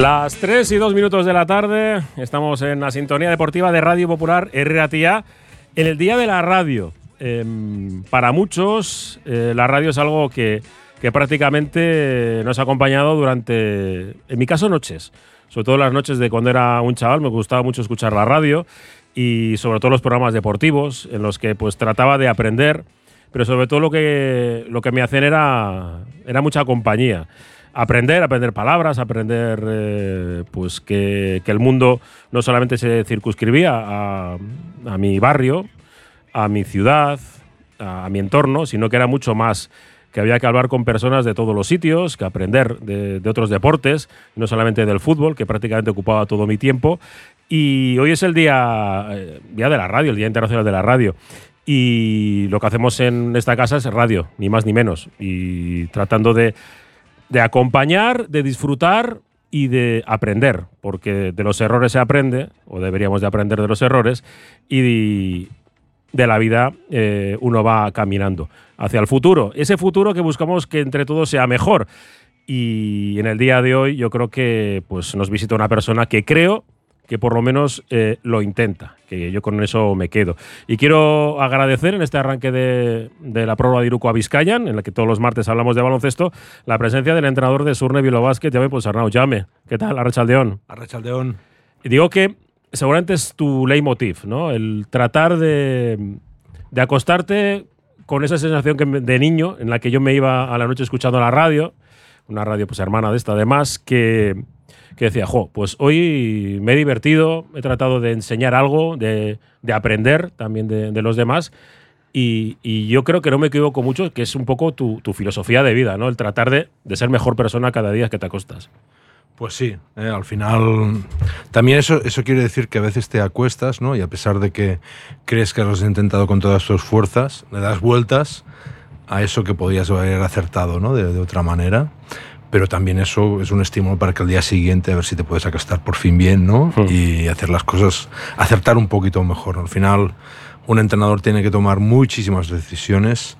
Las 3 y 2 minutos de la tarde, estamos en la sintonía deportiva de Radio Popular RATIA en el Día de la Radio. Em, para muchos, eh, la radio es algo que, que prácticamente nos ha acompañado durante, en mi caso, noches. Sobre todo las noches de cuando era un chaval, me gustaba mucho escuchar la radio y sobre todo los programas deportivos en los que pues trataba de aprender, pero sobre todo lo que, lo que me hacían era, era mucha compañía aprender, aprender palabras, aprender eh, pues que, que, el mundo no solamente se circunscribía a, mi barrio, a mi ciudad, a, mi entorno, sino que era mucho más que había que hablar con personas de todos los sitios, que aprender de, de, otros deportes, no solamente del fútbol, que prácticamente ocupaba todo mi tiempo. Y hoy es el día, eh, día de la radio, el Día Internacional de la Radio. Y lo que hacemos en esta casa es radio, ni más ni menos. Y tratando de, de acompañar, de disfrutar y de aprender, porque de los errores se aprende, o deberíamos de aprender de los errores, y de la vida eh, uno va caminando hacia el futuro. Ese futuro que buscamos que entre todos sea mejor. Y en el día de hoy yo creo que pues, nos visita una persona que creo que por lo menos eh, lo intenta, que yo con eso me quedo. Y quiero agradecer en este arranque de, de la prueba de Iruko a Vizcayan, en la que todos los martes hablamos de baloncesto, la presencia del entrenador de Surne Bilobásquet, Llame pues Arnau Llame. ¿Qué tal? Arrachaldeón. Y digo que seguramente es tu leitmotiv, ¿no? El tratar de, de acostarte con esa sensación que de niño en la que yo me iba a la noche escuchando la radio, una radio pues hermana de esta además, que que decía, jo, pues hoy me he divertido, he tratado de enseñar algo, de, de aprender también de, de los demás. Y, y, yo creo que no me equivoco mucho, que es un poco tu, tu filosofía de vida, ¿no? El tratar de, de, ser mejor persona cada día que te acostas. Pues sí, eh, al final también eso, eso quiere decir que a veces te acuestas, ¿no? Y a pesar de que crees que lo has intentado con todas tus fuerzas, le das vueltas a eso que podías haber acertado, ¿no? De, de otra manera pero también eso es un estímulo para que al día siguiente a ver si te puedes acostar por fin bien, ¿no? Hmm. Y hacer las cosas, acertar un poquito mejor. Al final, un entrenador tiene que tomar muchísimas decisiones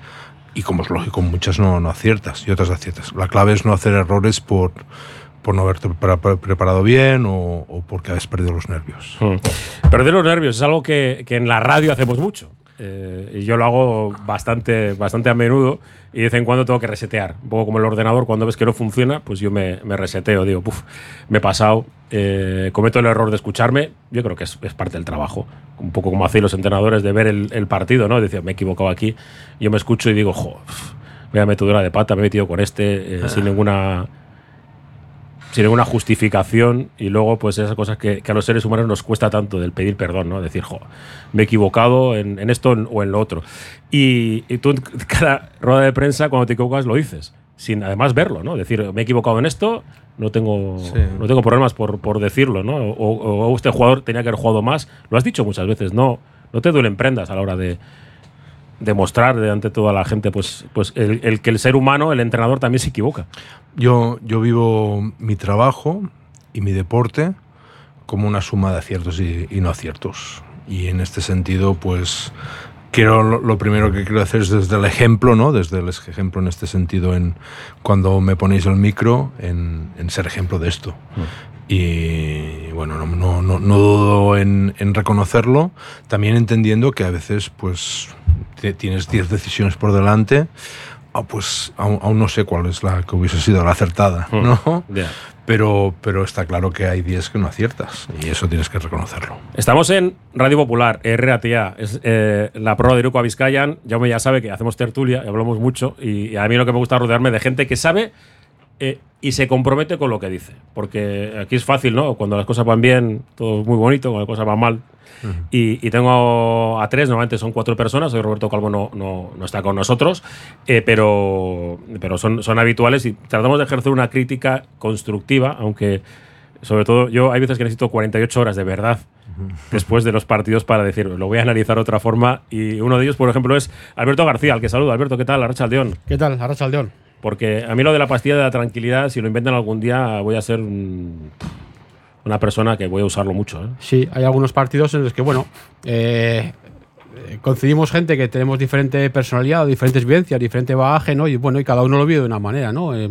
y, como es lógico, muchas no, no aciertas y otras aciertas. La clave es no hacer errores por, por no haberte preparado bien o, o porque has perdido los nervios. Hmm. Perder los nervios es algo que, que en la radio hacemos mucho. Eh, y yo lo hago bastante, bastante a menudo y de vez en cuando tengo que resetear. Un poco como el ordenador, cuando ves que no funciona, pues yo me, me reseteo. Digo, puf, me he pasado, eh, cometo el error de escucharme. Yo creo que es, es, parte del trabajo. Un poco como hacéis los entrenadores de ver el, el partido, ¿no? Decir, me he equivocado aquí. Yo me escucho y digo, jo, vaya metedura de pata, me he metido con este eh, sin ninguna sin ninguna justificación y luego pues esas cosas que, que, a los seres humanos nos cuesta tanto del pedir perdón, ¿no? Decir, jo, me he equivocado en, en esto o en lo otro. Y, y, tú en cada rueda de prensa cuando te equivocas lo dices, sin además verlo, ¿no? Decir, me he equivocado en esto, no tengo, sí. no tengo problemas por, por decirlo, ¿no? O, o, este jugador tenía que haber jugado más, lo has dicho muchas veces, no, no te duelen prendas a la hora de, demostrar delante de toda la gente pues, pues el, el, que el ser humano, el entrenador también se equivoca. Yo, yo vivo mi trabajo y mi deporte como una suma de aciertos y, y no aciertos. Y en este sentido, pues quiero lo, lo, primero que quiero hacer es desde el ejemplo, ¿no? Desde el ejemplo en este sentido, en cuando me ponéis el micro, en, en ser ejemplo de esto. Mm. Y bueno, no, no, no, no dudo en, en, reconocerlo, también entendiendo que a veces pues tienes 10 decisiones por delante, oh, pues aún, aún, no sé cuál es la que hubiese sido la acertada, ¿no? Mm. Yeah. Pero, pero está claro que hay 10 que no aciertas y eso tienes que reconocerlo. Estamos en Radio Popular, RATA, es eh, la prueba de Iruko Vizcayan. Jaume ya sabe que hacemos tertulia y hablamos mucho y, y a mí lo que me gusta es rodearme de gente que sabe eh, y se compromete con lo que dice. Porque aquí es fácil, ¿no? Cuando las cosas van bien, todo es muy bonito, cuando las cosas van mal. Uh -huh. y, y, tengo a tres, normalmente son cuatro personas. Hoy Roberto Calvo no, no, no está con nosotros, eh, pero, pero son, son habituales y tratamos de ejercer una crítica constructiva, aunque sobre todo yo hay veces que necesito 48 horas de verdad después de los partidos para decir, lo voy a analizar de otra forma. Y uno de ellos, por ejemplo, es Alberto García, al que saludo. Alberto, ¿qué tal? Arracha Aldeón. ¿Qué tal? Arracha Aldeón. Porque a mí lo de la pastilla de la tranquilidad, si lo inventan algún día, voy a ser un, una persona que voy a usarlo mucho. ¿eh? Sí, hay algunos partidos en los que, bueno, eh, coincidimos gente que tenemos diferente personalidad, diferentes vivencias, diferente bagaje, ¿no? Y bueno, y cada uno lo vive de una manera, ¿no? Eh,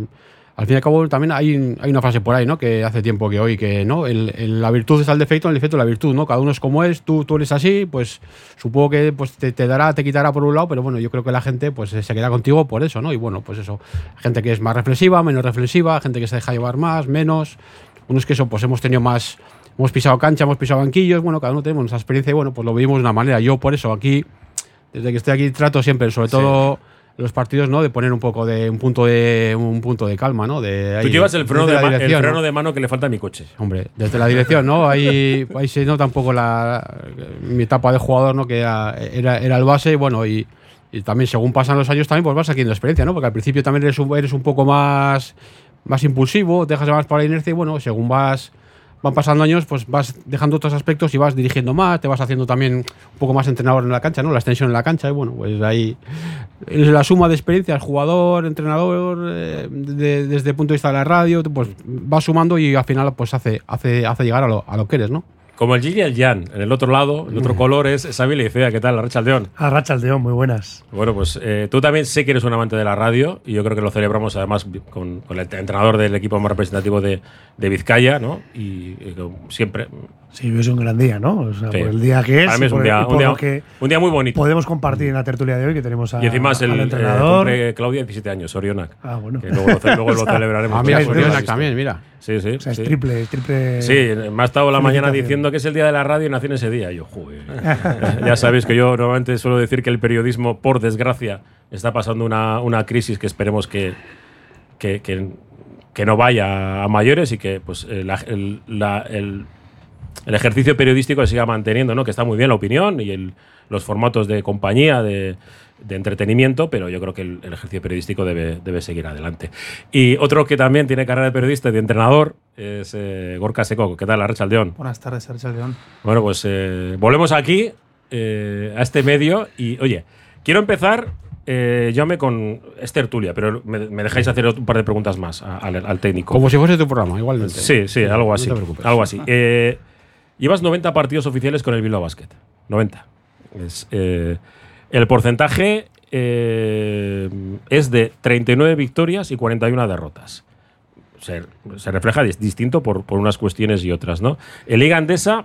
al fin y al cabo también hay, hay una frase por ahí, ¿no? Que hace tiempo que hoy que, ¿no? El, el- la virtud está el defecto, el defecto la virtud, ¿no? Cada uno es como es, tú, tú eres así, pues supongo que pues, te, te dará, te quitará por un lado, pero bueno, yo creo que la gente pues se queda contigo por eso, ¿no? Y bueno, pues eso, gente que es más reflexiva, menos reflexiva, gente que se deja llevar más, menos, unos que eso, pues hemos tenido más, hemos pisado cancha, hemos pisado banquillos, bueno, cada uno tenemos nuestra experiencia y bueno, pues lo vivimos de una manera. Yo por eso aquí, desde que estoy aquí, trato siempre, sobre todo los partidos, ¿no? De poner un poco de un punto de un punto de calma, ¿no? De Tú ahí, llevas el freno, de, ma- el freno ¿no? de mano que le falta a mi coche. Hombre, desde la dirección, ¿no? Ahí, ahí se nota un poco la, mi etapa de jugador, ¿no? Que era, era, era el base y bueno, y, y también según pasan los años también pues vas adquiriendo experiencia, ¿no? Porque al principio también eres un, eres un poco más, más impulsivo, dejas más para la inercia y bueno, según vas van pasando años, pues vas dejando otros aspectos y vas dirigiendo más, te vas haciendo también un poco más entrenador en la cancha, ¿no? La extensión en la cancha y bueno, pues ahí la suma de experiencias, jugador, entrenador, eh, de- desde el punto de vista de la radio, pues vas sumando y al final pues hace, hace, hace llegar a lo, a lo que eres, ¿no? Como el Yin y el Yang. En el otro lado, el otro color es Sabila y Fea. ¿Qué tal, la Rachaldeón? A Racha Aldeón, muy buenas. Bueno, pues eh, tú también sé que eres un amante de la radio y yo creo que lo celebramos además con, con el entrenador del equipo más representativo de, de Vizcaya, ¿no? Y, siempre. Sí, hoy es un gran día, ¿no? O sea, Sí. por el día que es. Para mí es un por- día, un día- lo que un día muy bonito. podemos compartir en la tertulia de hoy, que tenemos a, Y encima es el al eh, entrenador. cumple Claudia 17 años, Orionac. ah, bueno. Que luego lo, luego lo celebraremos. Ah, mira, es Por verdad. Soriona visto. también, mira. Sí, sí. O sea, es sí. triple, es triple. Sí, me ha estado la mañana diciendo que es el día de la radio y nací en ese día. Y yo, joder. ya sabéis que yo normalmente suelo decir que el periodismo, por desgracia, está pasando una, una crisis que esperemos que, que, que- que no vaya a mayores y que pues, eh, la- el, la- el- el ejercicio periodístico se siga manteniendo, ¿no? que está muy bien la opinión y el- los formatos de compañía, de, de entretenimiento, pero yo creo que el, el ejercicio periodístico debe, debe seguir adelante. Y otro que también tiene carrera de periodista y de entrenador es eh, Gorka Seco. ¿Qué tal, Arracha León? Buenas tardes, León. Bueno, pues eh, volvemos aquí, eh, a este medio. Y oye, quiero empezar, eh, Jaume, con. Es tertulia, pero me, me dejáis hacer un par de preguntas más a- al, al técnico. Como si fuese tu programa, igualmente. Sí, sí, algo así. No te preocupes. algo así. Llevas 90 partidos oficiales con el Bilbao Basket. 90. Es, eh, el porcentaje eh, es de 39 victorias y 41 derrotas. Se, se refleja dis- distinto por, por unas cuestiones y otras, ¿no? En Liga Andesa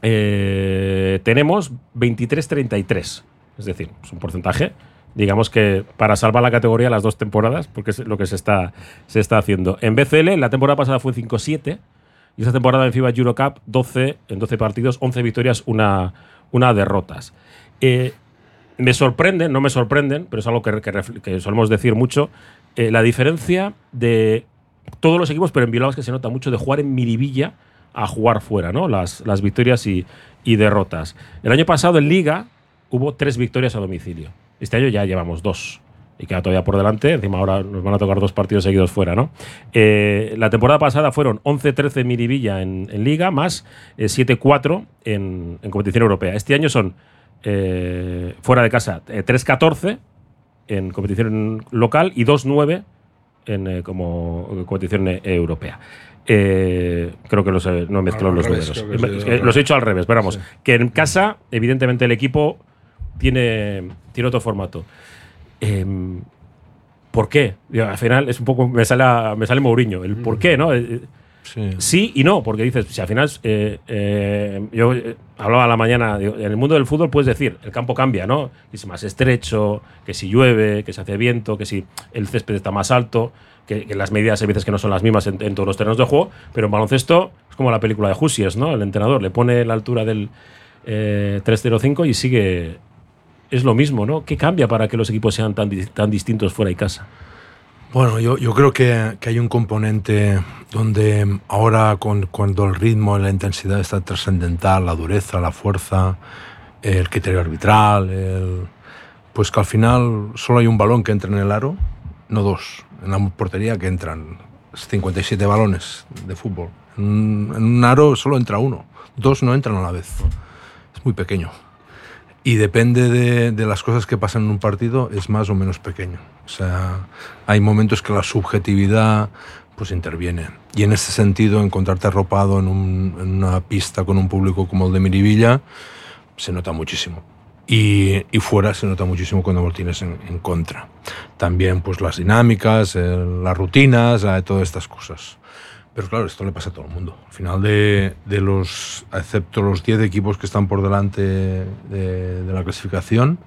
eh, tenemos 23-33. Es decir, es un porcentaje, digamos que para salvar la categoría las dos temporadas, porque es lo que se está, se está haciendo. En BCL, la temporada pasada fue 5-7, y esta temporada en FIBA Eurocup, 12, en 12 partidos, 11 victorias, una, una derrotas. Eh, me sorprenden, no me sorprenden, pero es algo que, que solemos decir mucho, eh, la diferencia de todos los equipos, pero en Bilbao es que se nota mucho de jugar en Miribilla a jugar fuera, ¿no? Las, las victorias y, y derrotas. El año pasado en Liga hubo tres victorias a domicilio. Este año ya llevamos dos. Y queda todavía por delante. Encima ahora nos van a tocar dos partidos seguidos fuera, ¿no? Eh, la temporada pasada fueron 11-13 en Miribilla en, en Liga, más eh, 7-4 en, en competición europea. Este año son eh, fuera de casa eh, 3-14 en competición local y 2-9 en, eh, como competición eh, europea. Eh, creo que los, he- no he mezclado los revés, números. sí, Eh, eh, los he hecho al revés, pero vamos. Que en casa, evidentemente, el equipo tiene, tiene otro formato. Em, ¿Por qué? Yo, al final es un poco. Me sale, a- me sale Mourinho. El por qué, ¿no? Eh, Sí. Sí y no, porque dices, si al final, eh, eh, yo eh, hablaba a la mañana, digo, en el mundo del fútbol puedes decir, el campo cambia, ¿no? Que es más estrecho, que si llueve, que si hace viento, que si el césped está más alto, que, que las medidas hay veces que no son las mismas en, en todos los terrenos de juego, pero en baloncesto es como la película de Hussies, ¿no? El entrenador le pone la altura del eh, 305 y sigue... Es lo mismo, ¿no? ¿Qué cambia para que los equipos sean tan, di- tan distintos fuera y casa? Bueno, yo, creo que, hay un componente donde ahora cuando el ritmo y la intensidad está trascendental, la dureza, la fuerza, el criterio arbitral, pues que al final solo hay un balón que entra en el aro, no dos. En la portería que entran 57 balones de fútbol. En en un aro solo entra uno, dos no entran a la vez. Es muy pequeño. Y depende de, de las cosas que pasan en un partido, es más o menos pequeño. O sea, hay momentos que la subjetividad pues interviene. Y en ese sentido, encontrarte arropado en, un- en una pista con un público como el de Miribilla se nota muchísimo. y, y fuera se nota muchísimo cuando lo tienes en, en contra. También pues las dinámicas, el- las rutinas, eh, todas estas cosas. Pero claro, esto le pasa a todo el mundo. Al final de, de los, excepto los 10 equipos que están por delante de, de la clasificación,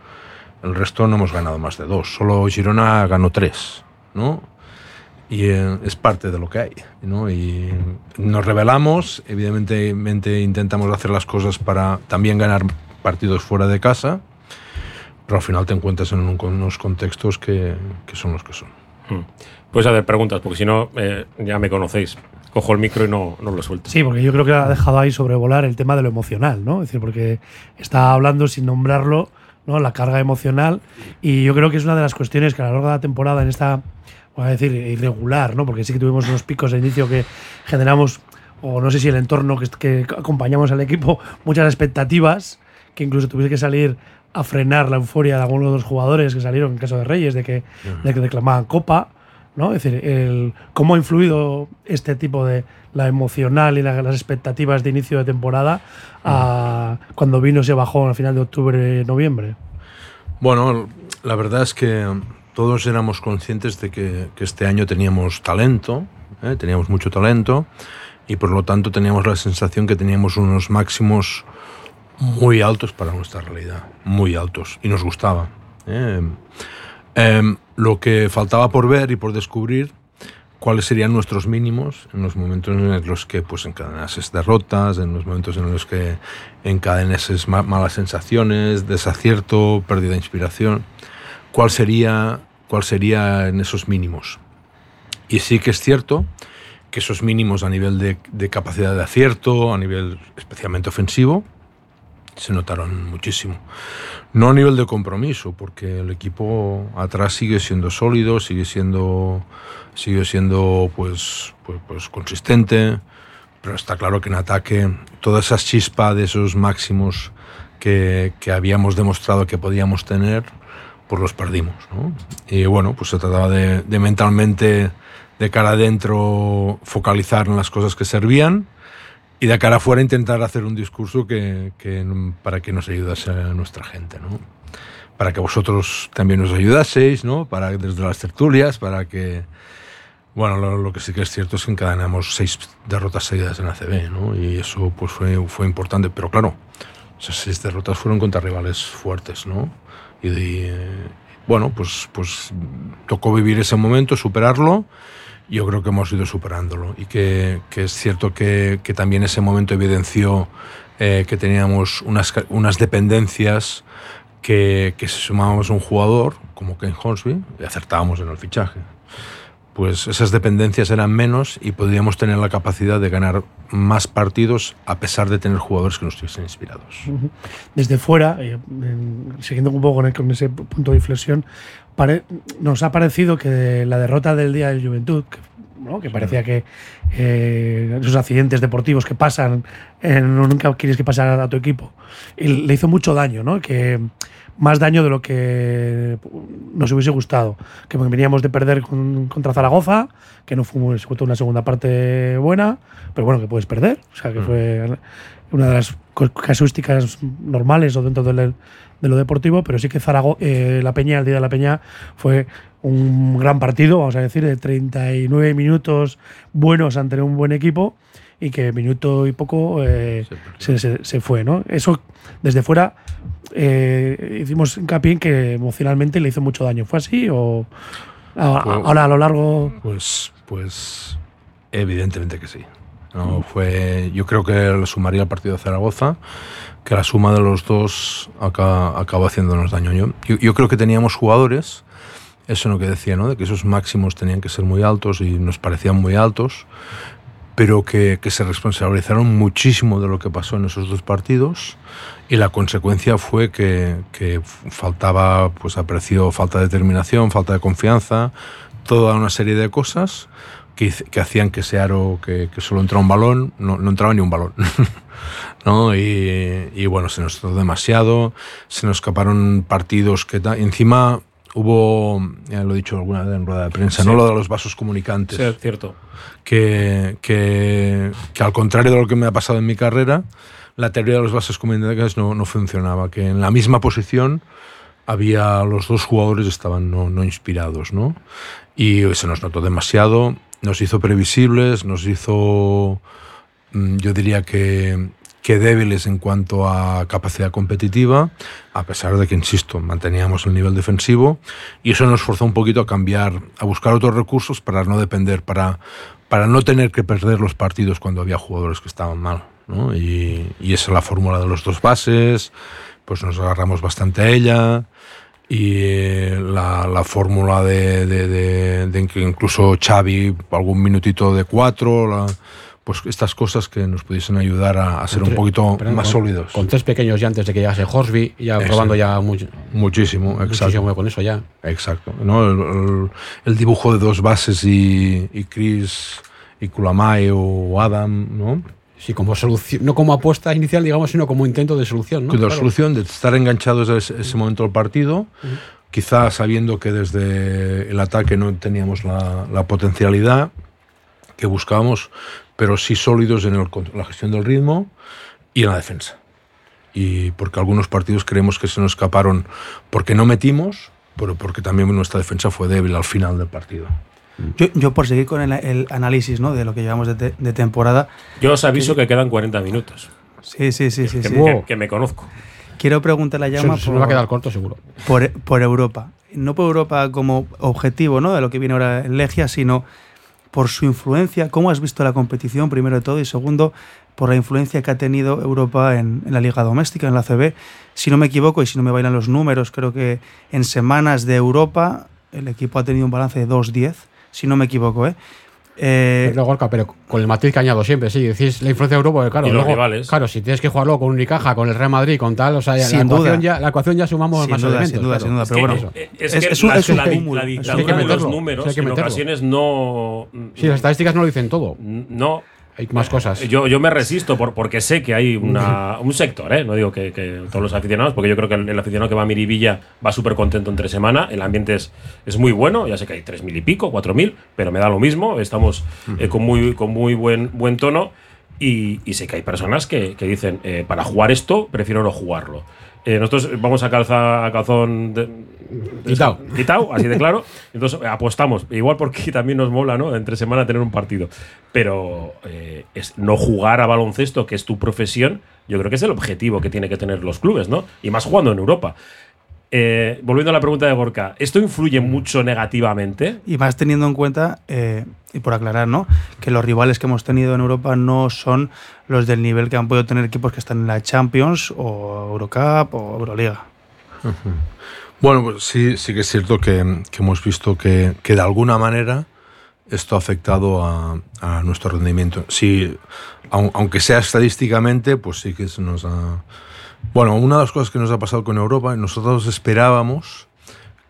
el resto no hemos ganado más de dos. Solo Girona ganó tres, ¿no? Y eh, es parte de lo que hay, ¿no? Y nos revelamos, evidentemente intentamos hacer las cosas para también ganar partidos fuera de casa, pero al final te encuentras en un- unos contextos que, que son los que son. Pues a ver, preguntas, porque si no, eh, ya me conocéis. Cojo el micro y no, no lo suelto. Sí, porque yo creo que ha dejado ahí sobrevolar el tema de lo emocional, ¿no? Es decir, porque está hablando sin nombrarlo, ¿no? La carga emocional. Y yo creo que es una de las cuestiones que a lo largo de la temporada, en esta, voy a decir, irregular, ¿no? Porque sí que tuvimos unos picos de inicio que generamos, o no sé si el entorno que, que acompañamos al equipo, muchas expectativas, que incluso tuviese que salir a frenar la euforia de algunos de los jugadores que salieron, en caso de Reyes, de que, de que reclamaban Copa. ¿No? Es decir, el, cómo ha influido este tipo de la emocional y la- las expectativas de inicio de temporada a cuando vino ese bajón al final de octubre noviembre. Bueno, la verdad es que todos éramos conscientes de que, que este año teníamos talento, ¿eh? teníamos mucho talento y por lo tanto teníamos la sensación que teníamos unos máximos muy altos para nuestra realidad, muy altos, y nos gustaba. ¿eh? Em, lo que faltaba por ver y por descubrir cuáles serían nuestros mínimos en los momentos en los que pues encadenases derrotas, en los momentos en los que encadenases ma- malas sensaciones, desacierto, pérdida de inspiración, cuál sería, cuál sería en esos mínimos. Y sí que es cierto que esos mínimos a nivel de capacidad de acierto, a nivel especialmente ofensivo, se notaron muchísimo. No a nivel de compromiso, porque el equipo atrás sigue siendo sólido, sigue siendo, sigue siendo pues, pues, pues consistente, pero está claro que en ataque toda esa chispa de esos máximos que, que habíamos demostrado que podíamos tener, pues los perdimos. ¿no? Y bueno, pues se trataba de, de mentalmente, de cara adentro, focalizar en las cosas que servían y de cara afuera intentar hacer un discurso que, que, para que nos ayudase a nuestra gente, ¿no? Para que vosotros también nos ayudaseis, ¿no? Para desde las tertulias, para que bueno, lo, lo que sí que es cierto es que encadenamos seis derrotas seguidas en ACB, ¿no? Y eso pues fue, fue importante, pero claro, esas seis derrotas fueron contra rivales fuertes, ¿no? Y, de, bueno, pues pues tocó vivir ese momento, superarlo yo creo que hemos ido superándolo y que, que es cierto que, que, también ese momento evidenció eh, que teníamos unas, unas dependencias que, que si sumábamos un jugador como Ken Hornsby y acertábamos en el fichaje pues esas dependencias eran menos y podríamos tener la capacidad de ganar más partidos a pesar de tener jugadores que no estuviesen inspirados. Desde fuera, eh, siguiendo un poco con, el, con, ese punto de inflexión, pare, nos ha parecido que la derrota del Día del Juventud, que, ¿no? que parecía que eh, esos accidentes deportivos que pasan, eh, nunca quieres que pase a tu equipo, y le hizo mucho daño, ¿no? que más daño de lo que nos hubiese gustado. Que veníamos de perder con, contra Zaragoza, que no fue una segunda parte buena, pero bueno, que puedes perder. O sea, que fue una de las casuísticas normales o dentro de, de lo deportivo, pero sí que Zaragoza, eh, la Peña, el día de la Peña, fue un gran partido, vamos a decir, de 39 minutos buenos ante un buen equipo y que minuto y poco eh, se, se, se, fue, ¿no? Eso desde fuera eh, hicimos hincapié en que emocionalmente le hizo mucho daño. ¿Fue así o a, pues, ahora a lo largo? Pues, pues evidentemente que sí. No, fue, yo creo que le sumaría al partido de Zaragoza, que la suma de los dos acaba, acabó haciéndonos daño. Yo, yo, creo que teníamos jugadores, eso es lo que decía, ¿no? de que esos máximos tenían que ser muy altos y nos parecían muy altos, pero que, que, se responsabilizaron muchísimo de lo que pasó en esos dos partidos y la consecuencia fue que, que faltaba, pues apreció falta de determinación, falta de confianza, toda una serie de cosas que, que hacían que ese aro que, que, solo entraba un balón, no, no entraba ni un balón. ¿no? Y, y, bueno, se nos trató demasiado, se nos escaparon partidos que encima hubo, ya lo he dicho alguna vez en rueda de prensa, sí. ¿no? Lo de los vasos comunicantes. Sí, es cierto. Que, que, que, al contrario de lo que me ha pasado en mi carrera, la teoría de los bases comunitarios no, no funcionaba, que en la misma posición había los dos jugadores estaban no, no inspirados, ¿no? Y se nos notó demasiado, nos hizo previsibles, nos hizo, mm, yo diría que, que débiles en cuanto a capacidad competitiva, a pesar de que, insisto, manteníamos el nivel defensivo, y eso nos forzó un poquito a cambiar, a buscar otros recursos para no depender, para, para no tener que perder los partidos cuando había jugadores que estaban mal. ¿no? Y, y esa es la fórmula de los dos bases, pues nos agarramos bastante a ella y eh, la, la fórmula de, de, de, de que incluso Xavi algún minutito de cuatro, la, pues estas cosas que nos pudiesen ayudar a, a ser un poquito Perdón, más con- sólidos. Con tres pequeños ya antes de que llegase Horsby, ya probando ya mucho, Muchísimo, exacto. muchísimo con eso ya. Exacto. ¿no? El, el- el dibujo de dos bases y, y Chris y Kulamai o Adam, ¿no? Sí, como solución, no como apuesta inicial, digamos, sino como intento de solución, ¿no? La Claro. solución de estar enganchados a ese, ese momento del partido, quizás sabiendo que desde el ataque no teníamos la, la potencialidad que buscábamos, pero sí sólidos en el la gestión del ritmo y en la defensa. Y porque algunos partidos creemos que se nos escaparon porque no metimos, pero porque también nuestra defensa fue débil al final del partido. Yo, yo por seguir con el, el análisis ¿no? de lo que llevamos de, te- de temporada, Yo os aviso que quedan 40 minutos. sí, sí, sí, sí, Que, sí. que- que me conozco. quiero preguntarle a Se, Llama se nos va a quedar corto, seguro. por, por Europa. No por Europa como objetivo ¿no? de lo que viene ahora en Legia, sino por su influencia. ¿Cómo has visto la competición, primero de todo? Y segundo, por la influencia que ha tenido Europa en, en la liga doméstica, en la CB. Si no me equivoco y si no me bailan los números, creo que en semanas de Europa el equipo ha tenido un balance de 2-10, si no me equivoco. ¿eh? Eh, Pero, Gorka, pero con el matiz que añado siempre, sí, decís la influencia de Europa, claro, Y los luego, rivales. claro, si tienes que jugarlo con Unicaja, con el Real Madrid, con tal, o sea, Sin la, ecuación duda. ya, la ecuación ya sumamos Sin más duda, elementos. sin duda, claro. sin duda, pero que, bueno. es, que es la, es un la la es un dictadura cúmulo. de los Sí, hay que números meterlo. en ocasiones no. Sí, las estadísticas no lo dicen todo. No. Hay más cosas. Yo, yo me resisto por, porque sé que hay una, un sector, ¿eh? no digo que, que todos los aficionados, porque yo creo que el, el aficionado que va a Miribilla va súper contento entre semana, el ambiente es, es muy bueno, ya sé que hay tres mil y pico, cuatro mil, pero me da lo mismo, estamos eh, con muy, con muy buen, buen tono y, y sé que hay personas que, que dicen, eh, para jugar esto, prefiero no jugarlo. Eh, nosotros vamos a calza a calzón de, de- Quitao. quitao, así de claro. Entonces apostamos, igual porque también nos mola, ¿no? Entre semana tener un partido. Pero eh, es no jugar a baloncesto, que es tu profesión, yo creo que es el objetivo que tiene que tener los clubes, ¿no? Y más jugando en Europa. Eh, volviendo a la pregunta de Gorka, ¿esto influye mucho negativamente? Y más teniendo en cuenta, eh, y por aclarar, ¿no? Que los rivales que hemos tenido en Europa no son los del nivel que han podido tener equipos que están en la Champions o Eurocup o Euroliga. Bueno, pues sí, sí que es cierto que, que hemos visto que, que de alguna manera esto ha afectado a, a nuestro rendimiento. Sí, au- aunque sea estadísticamente, pues sí que se nos ha... Bueno, una de las cosas que nos ha pasado con Europa, nosotros esperábamos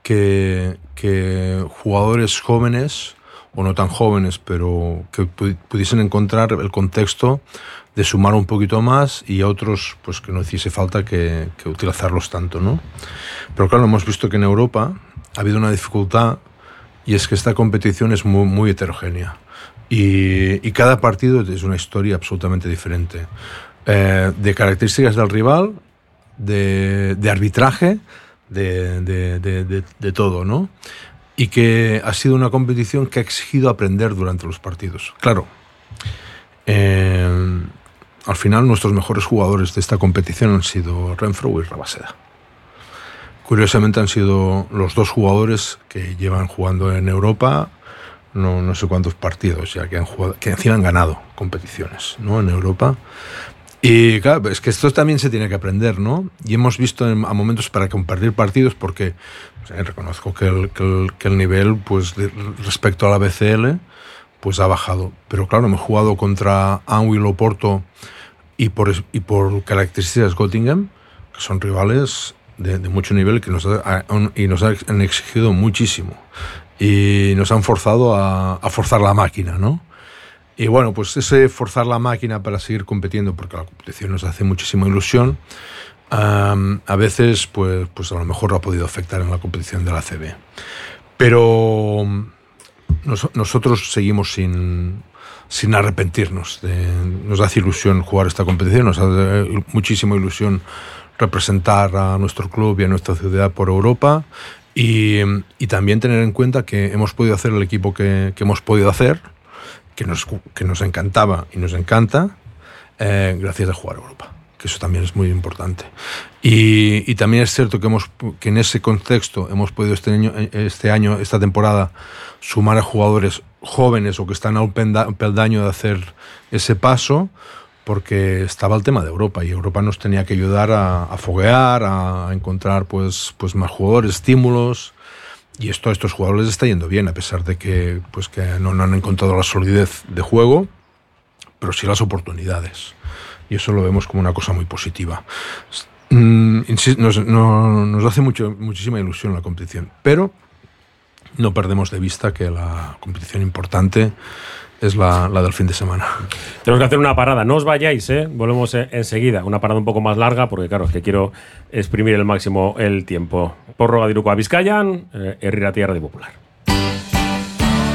que, que jugadores jóvenes, o no tan jóvenes, pero que pu- pudiesen encontrar el contexto de sumar un poquito más y a otros pues que no hiciese falta que, que utilizarlos tanto, ¿no? Pero claro, hemos visto que en Europa ha habido una dificultad y es que esta competición es muy, muy heterogénea y, y cada partido es una historia absolutamente diferente. Eh, de características del rival, de, arbitraje, de- de- de todo, ¿no? Y que ha sido una competición que ha exigido aprender durante los partidos. Claro, eh, al final nuestros mejores jugadores de esta competición han sido Renfro y Rabaseda. Curiosamente han sido los dos jugadores que llevan jugando en Europa no, no sé cuántos partidos ya que han jugado, que encima han ganado competiciones ¿no? en Europa. Y claro, es que esto también se tiene que aprender, ¿no? Y hemos visto en- a momentos para compartir partidos porque o sea, reconozco que el, que el- que el nivel, pues de- respecto a la BCL, pues ha bajado. Pero claro, hemos jugado contra Anwil Oporto y por, y por características Göttingen, que son rivales de, de mucho nivel que nos ha- y nos han exigido muchísimo. Y nos han forzado a, a forzar la máquina, ¿no? Y bueno, pues ese forzar la máquina para seguir compitiendo, porque la competición nos hace muchísima ilusión, am, a veces, pues, pues a lo mejor ha podido afectar en la competición de la CB. Pero nos- nosotros seguimos sin, sin arrepentirnos. de- nos hace ilusión jugar esta competición, nos hace muchísima ilusión representar a nuestro club y a nuestra ciudad por Europa. Y, y también tener en cuenta que hemos podido hacer el equipo que, que hemos podido hacer, que nos, que nos encantaba y nos encanta, eh, gracias a jugar Europa. Que eso también es muy importante. Y, y también es cierto que, hemos, que en ese contexto hemos podido este año, este año, esta temporada, sumar a jugadores jóvenes o que están a un pelda- peldaño de hacer ese paso, porque estaba el tema de Europa y Europa nos tenía que ayudar a, a foguear, a encontrar pues, pues más jugadores, estímulos. Y esto a estos jugadores les está yendo bien, a pesar de que, pues, que no, no han encontrado la solidez de juego, pero sí las oportunidades. Y eso lo vemos como una cosa muy positiva. Mm, nos, no- nos hace mucho, muchísima ilusión la competición, pero no perdemos de vista que la competición importante es la, la del fin de semana. Tenemos que hacer una parada. No os vayáis, ¿eh? Volvemos eh, enseguida. Una parada un poco más larga, porque claro, es que quiero exprimir el máximo el tiempo. Porro Diruko a Vizcayan, eh, Herrera Tierra de Popular.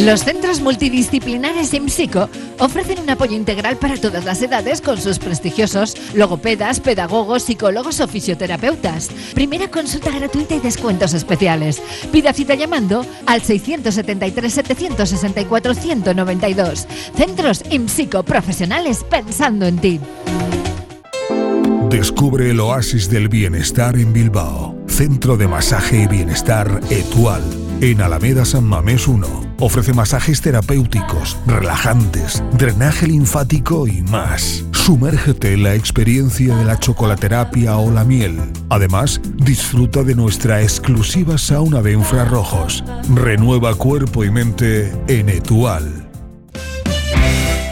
Los centros multidisciplinares IMSICO ofrecen un apoyo integral para todas las edades con sus prestigiosos logopedas, pedagogos, psicólogos o fisioterapeutas. Primera consulta gratuita y descuentos especiales. Pida cita llamando al 673-764-192. Centros IMSICO profesionales pensando en ti. Descubre el oasis del bienestar en Bilbao. Centro de Masaje y Bienestar Etual. En Alameda San Mamés 1. Ofrece masajes terapéuticos, relajantes, drenaje linfático y más. Sumérgete en la experiencia de la chocolaterapia o la miel. Además, disfruta de nuestra exclusiva sauna de infrarrojos. Renueva cuerpo y mente en Etual.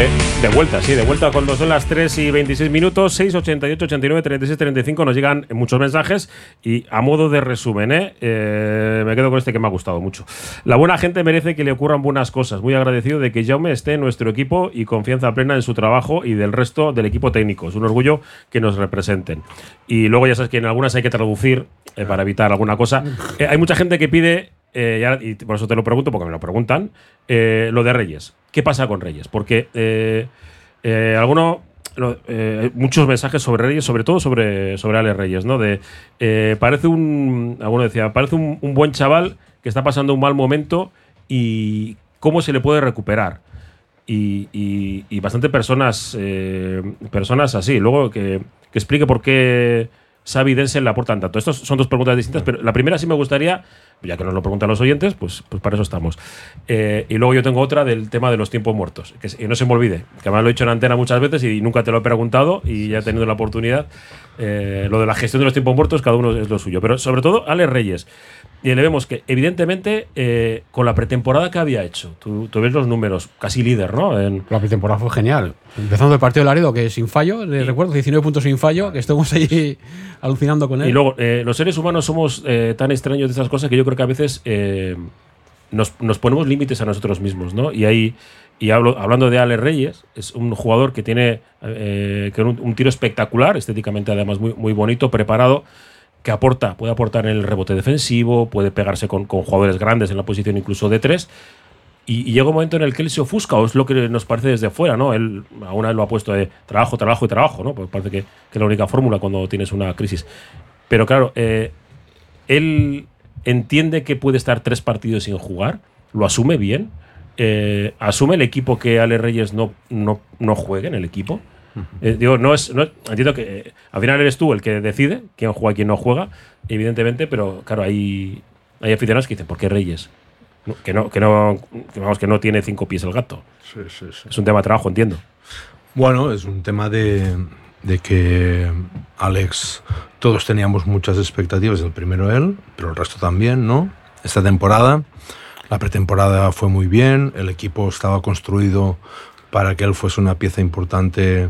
Eh, de vuelta, sí, de vuelta cuando son las 3 y 26 minutos, 6, 88, 89, 36, 35 nos llegan muchos mensajes y a modo de resumen, ¿eh? Eh, me quedo con este que me ha gustado mucho. La buena gente merece que le ocurran buenas cosas. Muy agradecido de que Jaume esté en nuestro equipo y confianza plena en su trabajo y del resto del equipo técnico. Es un orgullo que nos representen. Y luego ya sabes que en algunas hay que traducir eh, para evitar alguna cosa. Hay mucha gente que pide y, por eso te lo pregunto, porque me lo preguntan, lo de Reyes. ¿Qué pasa con Reyes? Porque eh, eh, alguno lo- eh, muchos mensajes sobre Reyes, sobre todo sobre, sobre Alex Reyes, ¿no? De, eh, parece un, alguno decía, parece un, buen chaval que está pasando un mal momento y cómo se le puede recuperar. Y, y- y bastante personas, personas así. Luego que, que explique por qué Xavi y Denzel le aportan tanto. Estas son dos preguntas distintas, pero la primera sí me gustaría, ya que nos lo preguntan los oyentes, pues, pues para eso estamos. Eh, y luego yo tengo otra del tema de los tiempos muertos, que, y no se me olvide, que además lo he dicho en antena muchas veces y nunca te lo he preguntado y ya he tenido la oportunidad. Eh, lo de la gestión de los tiempos muertos, cada uno es lo suyo. Pero sobre todo, Alex Reyes. Y le vemos que, evidentemente, eh, con la pretemporada que había hecho, tú, tú ves los números, casi líder, ¿no? En, La pretemporada fue genial. Empezando el partido de Laredo, que sin fallo, le recuerdo, 19 puntos sin fallo, que estuvimos ahí alucinando con él. Y luego, eh, los seres humanos somos eh, tan extraños de estas cosas que yo creo que a veces eh, nos, nos ponemos límites a nosotros mismos, ¿no? Y ahí, y hablo, hablando de Ale Reyes, es un jugador que tiene eh, que un, un tiro espectacular, estéticamente además muy, muy bonito, preparado, que aporta, puede aportar en el rebote defensivo, puede pegarse con, con jugadores grandes en la posición incluso de tres. Y, llega un momento en el que él se ofusca, o es lo que nos parece desde fuera, ¿no? Él aún él lo ha puesto de trabajo, trabajo y trabajo, ¿no? Pues parece que, que es la única fórmula cuando tienes una crisis. Pero claro, eh, él entiende que puede estar tres partidos sin jugar, lo asume bien, eh, asume el equipo que Ale Reyes no, no, no juegue en el equipo. Eh, digo, no es, no es- entiendo que eh, al final eres tú el que decide quién juega y quién no juega, evidentemente, pero claro, hay, hay aficionados que dicen, ¿por qué Reyes? No, que no, que no, que vamos, que no tiene cinco pies el gato. Sí, sí, sí. Es un tema de trabajo, entiendo. Bueno, es un tema de, de que Alex, todos teníamos muchas expectativas, el primero él, pero el resto también, ¿no? Esta temporada, la pretemporada fue muy bien, el equipo estaba construido para que él fuese una pieza importante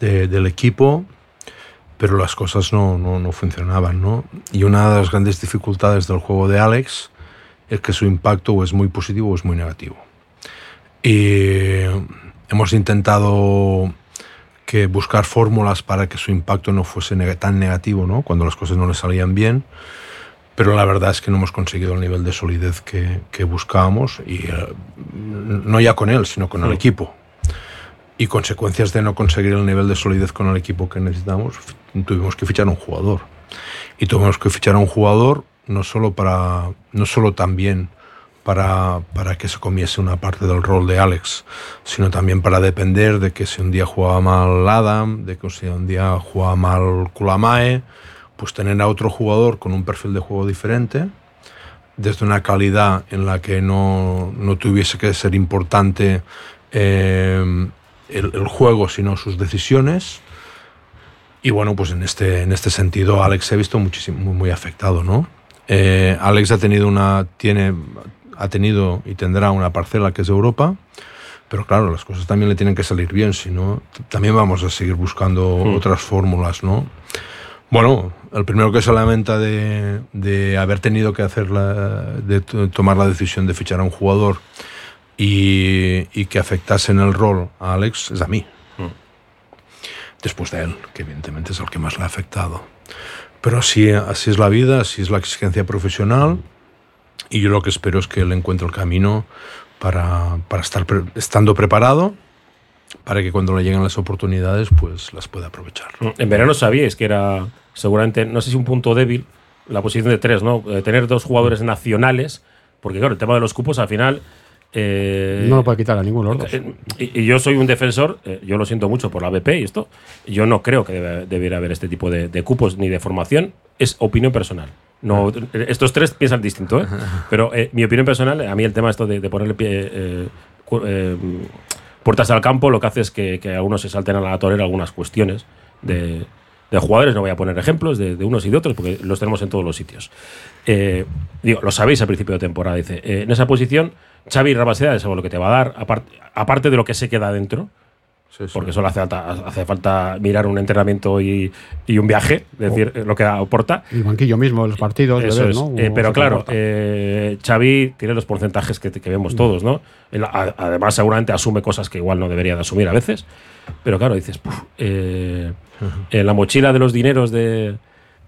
de- del equipo, pero las cosas no, no, no funcionaban, ¿no? Y una de las grandes dificultades del juego de Alex es que su impacto o es muy positivo o es muy negativo. Y hemos intentado que buscar fórmulas para que su impacto no fuese tan negativo, ¿no? Cuando las cosas no le salían bien. Pero la verdad es que no hemos conseguido el nivel de solidez que, que buscábamos, y eh, no ya con él, sino con el equipo. Y consecuencias de no conseguir el nivel de solidez con el equipo que necesitamos, tuvimos que fichar un jugador. Y tuvimos que fichar a un jugador no solo para, no solo también para, para que se comiese una parte del rol de Alex, sino también para depender de que si un día jugaba mal Adam, de que si un día jugaba mal Kulamae, pues tener a otro jugador con un perfil de juego diferente, desde una calidad en la que no, no tuviese que ser importante eh, el, el juego, sino sus decisiones. Y bueno, pues en este, en este sentido Alex se ha visto muchísimo, muy, muy afectado, ¿no? Eh, Alex ha tenido una, tiene, ha tenido y tendrá una parcela que es Europa, pero claro, las cosas también le tienen que salir bien, si no, también vamos a seguir buscando Hmm. otras fórmulas, ¿no? Bueno, el primero que se lamenta de, de haber tenido que hacer la, de tomar la decisión de fichar a un jugador y, y que afectase en el rol a Alex es a mí. Después de él, que evidentemente es el que más le ha afectado. Pero así, así es la vida, así es la exigencia profesional y yo lo que espero es que él encuentre el camino para, para estar pre- estando preparado para que cuando le lleguen las oportunidades pues las pueda aprovechar. En verano sabíais que era seguramente, no sé si un punto débil, la posición de tres, ¿no? Eh, tener dos jugadores nacionales, porque claro, el tema de los cupos al final. Eh, no lo puede quitar a ninguno de los dos. eh, y, y yo soy un defensor, eh, yo lo siento mucho por la BP y esto. Yo no creo que debiera haber este tipo de, de cupos ni de formación. Es opinión personal. No, eh, estos tres piensan distinto. Pero mi opinión personal, a mí el tema esto de, de ponerle pie, puertas al campo, lo que hace es que, que algunos se salten a la torera algunas cuestiones de, de jugadores. No voy a poner ejemplos de, de unos y de otros porque los tenemos en todos los sitios. Digo, lo sabéis al principio de temporada. Dice, en esa posición, Xavi Rabaseda es lo que te va a dar, aparte, aparte de lo que se queda dentro. Sí, sí. Porque solo hace falta, hace falta mirar un entrenamiento y, y un viaje, es decir, eh, lo que aporta. El banquillo mismo, los partidos, Eso es. ¿no? Eh, pero claro, eh, Xavi tiene los porcentajes que, que vemos todos, ¿no? Él, a- además, seguramente asume cosas que igual no debería de asumir a veces. Pero claro, dices, "Puf, eh, en la mochila de los dineros de,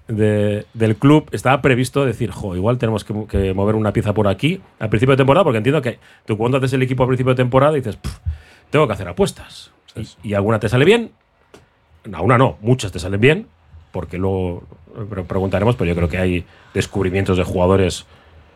de- del club estaba previsto decir, jo, igual tenemos que, que mover una pieza por aquí al principio de temporada, porque entiendo que tú cuando haces el equipo al principio de temporada dices, "Puf, tengo que hacer apuestas. Y, y alguna te sale bien a una no, muchas te salen bien, porque luego eh, preguntaremos, pero yo creo que hay descubrimientos de jugadores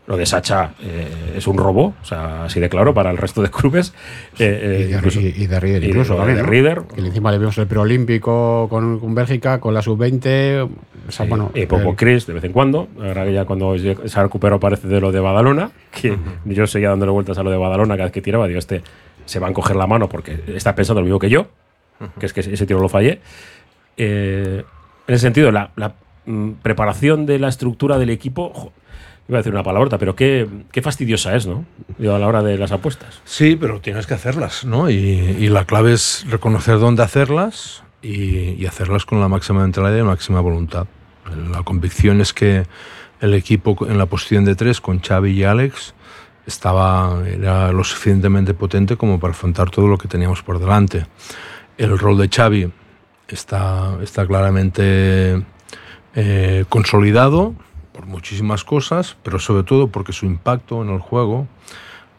lo de Sacha eh, es un robo, o sea, así de claro para el resto de clubes. Eh, y, de, incluso, y, de Rieder, incluso. De, de Rieder. Que encima le vimos el preolímpico con, con Bélgica, con la sub-20. O sea, bueno, y Popo Chris de vez en cuando. Ahora que ya cuando se ha recuperado parece de lo de Badalona, que yo seguía dándole vueltas a lo de Badalona cada vez que tiraba. Digo, este se va a encoger la mano porque está pensando lo mismo que yo, que es que ese tiro lo fallé. en ese sentido, la, la mm, preparación de la estructura del equipo Iba a decir una palabrota, pero qué, qué fastidiosa es, ¿no? a la hora de las apuestas. Sí, pero tienes que hacerlas, ¿no? Y, la clave es reconocer dónde hacerlas y, hacerlas con la máxima mentalidad y máxima voluntad. La convicción es que el equipo en la posición de tres, con Xavi y Alex, estaba, era lo suficientemente potente como para afrontar todo lo que teníamos por delante. El rol de Xavi está, está claramente eh, consolidado muchísimas cosas, pero sobre todo porque su impacto en el juego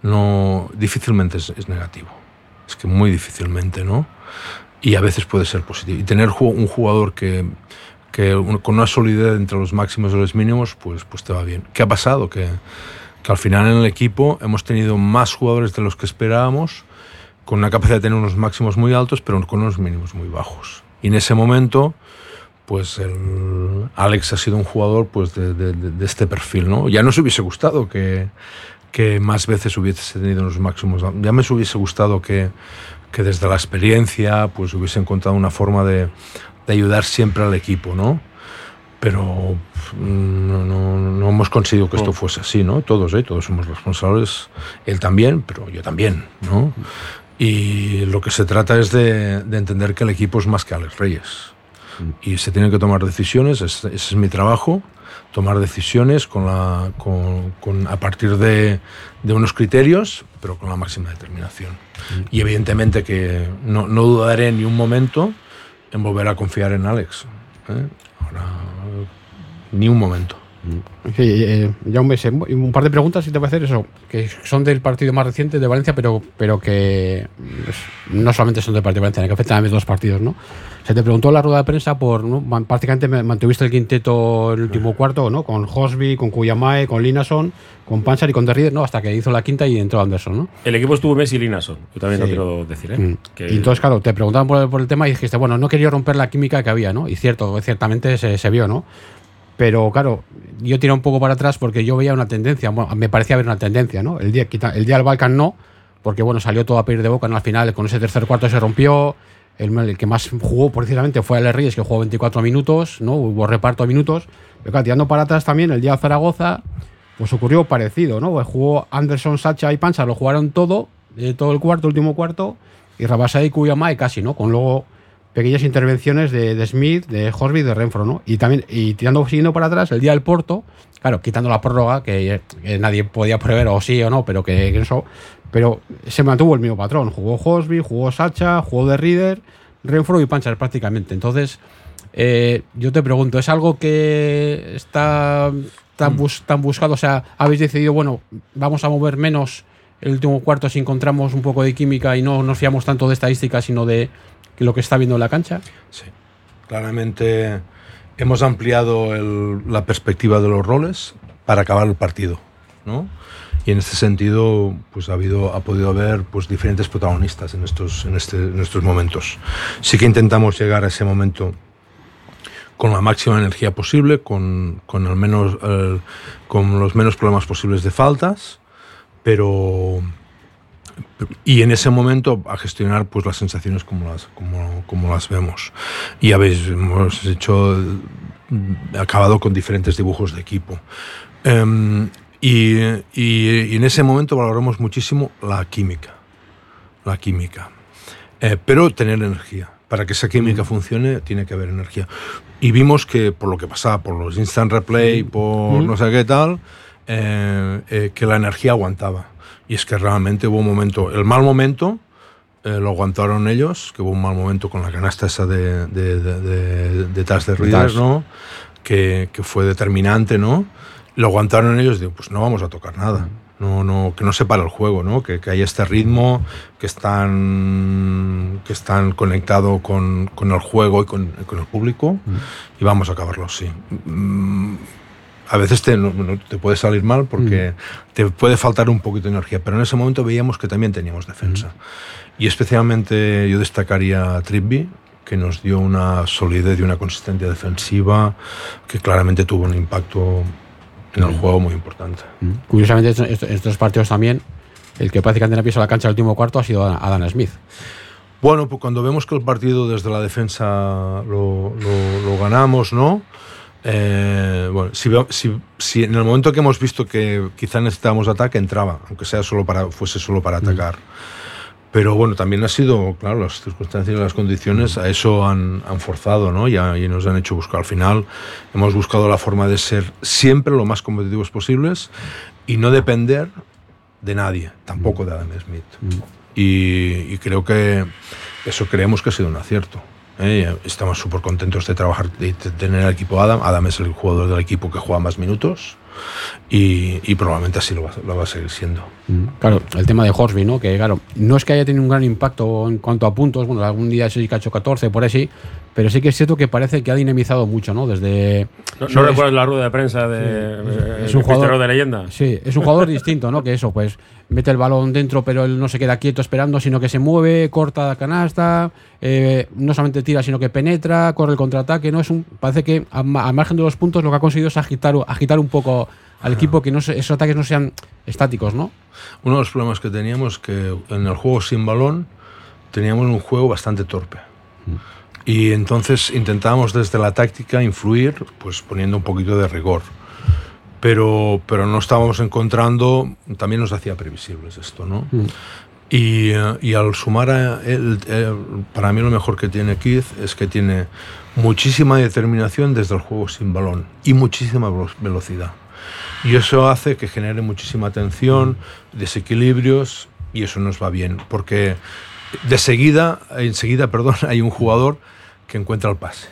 no difícilmente es, negativo. Es que muy difícilmente, ¿no? Y a veces puede ser positivo. Y tener un jugador que, que con una solidez entre los máximos y los mínimos, pues, pues te va bien. ¿Qué ha pasado? Que, que al final en el equipo hemos tenido más jugadores de los que esperábamos, con una capacidad de tener unos máximos muy altos, pero con unos mínimos muy bajos. Y en ese momento pues el Alex ha sido un jugador pues de, este perfil, ¿no? Ya nos hubiese gustado que, que, más veces hubiese tenido los máximos, ya me hubiese gustado que, que desde la experiencia pues hubiese encontrado una forma de, de ayudar siempre al equipo, ¿no? Pero no, no, no, hemos conseguido que esto fuese así, ¿no? Todos, ¿eh? Todos somos responsables, él también, pero yo también, ¿no? Y lo que se trata es de, de entender que el equipo es más que Alex Reyes y se tienen que tomar decisiones, ese es mi trabajo, tomar decisiones con la, con, a partir de, de, unos criterios, pero con la máxima determinación. Y evidentemente que no, no, dudaré ni un momento en volver a confiar en Alex. ¿eh? Ahora, ni un momento. Eh, ya un mes, un par de preguntas si te voy a hacer eso, que son del partido más reciente de Valencia, pero, pero que pues, no solamente son del partido de Valencia, que afectan a dos partidos, ¿no? Se te preguntó en la rueda de prensa por, ¿no? prácticamente mantuviste el quinteto el último cuarto, ¿no? Con Hosby, con Cuyamae, con Linason, con Panchar y con Derrider, ¿no? Hasta que hizo la quinta y entró Anderson, ¿no? El equipo estuvo Messi y Linason, yo también lo quiero decir, ¿eh? Mm. Y entonces, claro, te preguntaban por el, por el, tema y dijiste, bueno, no quería romper la química que había, ¿no? Y cierto, ciertamente se, se vio, ¿no? Pero claro, yo tiré un poco para atrás porque yo veía una tendencia, bueno, me parecía ver una tendencia, ¿no? El día, el día del Balkan no, porque bueno, salió todo a pedir de boca, ¿no? Al final con ese tercer cuarto se rompió, el, que más jugó precisamente fue Ale Reyes, que jugó 24 minutos, ¿no? Hubo reparto de minutos, pero claro, tirando para atrás también, el día de Zaragoza, pues ocurrió parecido, ¿no? Pues jugó Anderson, Sacha y Pancha, lo jugaron todo, eh, todo el cuarto, último cuarto, y Rabasa y Cuyamá y casi, ¿no? Con luego pequeñas intervenciones de, Smith, de Horsby de Renfro, ¿no? Y también, y tirando, siguiendo para atrás, el día del Porto, claro, quitando la prórroga, que, nadie podía prever o sí o no, pero que, eso, pero se mantuvo el mismo patrón. Jugó Horsby, jugó Sacha, jugó de Reader, Renfro y Panchar prácticamente. Entonces, eh, yo te pregunto, ¿es algo que está tan, tan buscado? O sea, ¿habéis decidido, bueno, vamos a mover menos el último cuarto si encontramos un poco de química y no nos fiamos tanto de estadística, sino de lo que está viendo en la cancha? Sí, claramente hemos ampliado la perspectiva de los roles para acabar el partido, ¿no? Y en este sentido, pues ha habido, ha podido haber, pues diferentes protagonistas en estos, en, este, en estos momentos. Sí que intentamos llegar a ese momento con la máxima energía posible, con, con al menos, eh, con los menos problemas posibles de faltas, pero y en ese momento a gestionar pues las sensaciones como las, como, como las vemos. Y habéis, hemos hecho, acabado con diferentes dibujos de equipo. Em, y, y, en ese momento valoramos muchísimo la química. La química. Eh, pero tener energía. Para que esa química funcione, tiene que haber energía. Y vimos que por lo que pasaba, por los instant replay, por no sé qué tal, eh, eh, que la energía aguantaba. Y es que realmente hubo un momento, el mal momento eh, lo aguantaron ellos, que hubo un mal momento con la canasta esa de, de, de, de, de de Reader, ¿no? Que, que, fue determinante, ¿no? Lo aguantaron ellos, digo, pues no vamos a tocar nada. No, no, que no se para el juego, ¿no? Que, que hay este ritmo, que están, que están conectados con, con el juego y con, con el público y vamos a acabarlo así. Mm, A veces te, no- no- te puede salir mal porque te puede faltar un poquito de energía, pero en ese momento veíamos que también teníamos defensa. Y especialmente yo destacaría a Trippi, que nos dio una solidez y una consistencia defensiva que claramente tuvo un impacto en el juego muy importante. Curiosamente, estos, partidos también, el que prácticamente pisa la cancha el último cuarto ha sido Adam Smith. Bueno, pues cuando vemos que el partido desde la defensa lo, lo- lo ganamos, ¿no? Eh, bueno, si, si- si en el momento que hemos visto que quizá necesitábamos ataque, entraba, aunque sea solo para, fuese solo para atacar. Pero bueno, también ha sido, claro, las circunstancias y las condiciones a eso han, han forzado, ¿no? Y, a- y nos han hecho buscar. Al final hemos buscado la forma de ser siempre lo más competitivos posibles y no depender de nadie, tampoco de Adam Smith. Y, y creo que eso creemos que ha sido un acierto. ¿Eh? Estamos súper contentos de trabajar de tener al equipo Adam. Adam es el jugador del equipo que juega más minutos y, probablemente así lo va, a seguir siendo. Claro, el tema de Horsby, ¿no? Que claro, no es que haya tenido un gran impacto en cuanto a puntos, bueno, algún día sí que ha hecho 14, por ahí sí, pero sí que es cierto que parece que ha dinamizado mucho, ¿no? Desde... ¿No, no es- recuerdas la rueda de prensa de, es un de jugador de leyenda? Sí, es un jugador distinto, ¿no? Que eso, pues mete el balón dentro, pero él no se queda quieto esperando, sino que se mueve, corta la canasta, eh, no solamente tira, sino que penetra, corre el contraataque, ¿no? Es un, parece que a, al margen de los puntos lo que ha conseguido es agitar, agitar un poco al equipo, que no se- esos ataques no sean estáticos, ¿no? Uno de los problemas que teníamos que en el juego sin balón teníamos un juego bastante torpe. Y entonces intentábamos desde la táctica influir, pues poniendo un poquito de rigor. Pero, pero no estábamos encontrando, también nos hacía previsibles esto, ¿no? Y, eh, y al sumar a él, para mí lo mejor que tiene Keith es que tiene muchísima determinación desde el juego sin balón y muchísima velo- velocidad. Y eso hace que genere muchísima tensión, desequilibrios, y eso nos va bien, porque de seguida, enseguida, perdón, hay un jugador que encuentra el pase.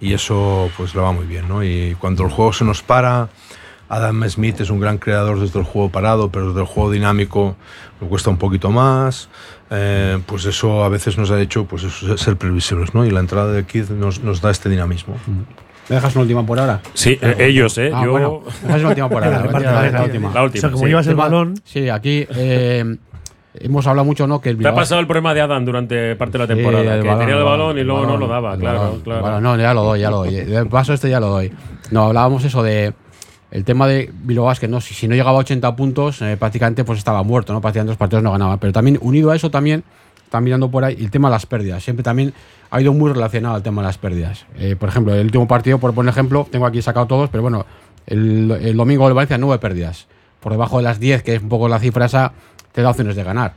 Y eso pues le va muy bien, ¿no? Y cuando el juego se nos para, Adam Smith es un gran creador desde el juego parado, pero desde el juego dinámico le cuesta un poquito más. Eh, pues eso a veces nos ha hecho pues eso, ser previsibles, ¿no? Y la entrada de Keith nos, nos da este dinamismo. ¿Me dejas una última por ahora? Sí, eh, ellos, ¿eh? Ah, Yo- bueno, me dejas una última por ahora. La, última. La última, O sea, como sí. llevas el balón, Sí, aquí eh, hemos hablado mucho, ¿no? Que el Te ha Bilbao- pasado el problema de Adam durante parte de la Sí, temporada, el que balón, tenía el el balón y el luego no balón, lo daba, el claro, balón, claro. el balón. no, ya lo doy, ya lo doy. El paso este ya lo doy. No, hablábamos eso de el tema de Bilbao Basket, ¿no? Si, si no llegaba a 80 puntos, eh, prácticamente pues estaba muerto, ¿no? Prácticamente los partidos no ganaba. Pero también, unido a eso también, están mirando por ahí el tema de las pérdidas. Siempre también ha ido muy relacionado al tema de las pérdidas. Eh, por ejemplo, el último partido, por poner ejemplo, tengo aquí sacado todos, pero bueno, el, el domingo del Valencia, nueve pérdidas. Por debajo de las 10, que es un poco la cifra esa, te da opciones de ganar.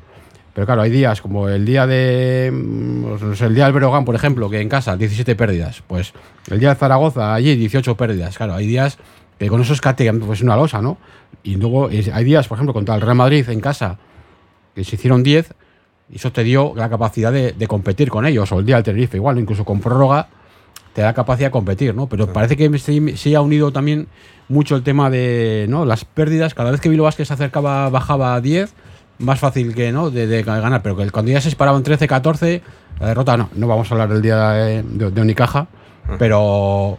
Pero claro, hay días como el día de. mm, el día del Berogán, por ejemplo, que en casa 17 pérdidas. Pues el día de Zaragoza, allí 18 pérdidas. Claro, hay días que con eso es pues una losa, ¿no? Y luego hay días, por ejemplo, contra el Real Madrid en casa, que se hicieron 10, y eso te dio la capacidad de, de competir con ellos. O el día del Tenerife, igual, incluso con prórroga, te da capacidad de competir, ¿no? Pero parece que se, se ha unido también mucho el tema de ¿no? las pérdidas. Cada vez que Bilbao Vázquez se acercaba, bajaba a 10, más fácil que no de, de ganar. Pero que cuando ya se disparaban 13, 14, la derrota no. No vamos a hablar del día de, de, de Unicaja, pero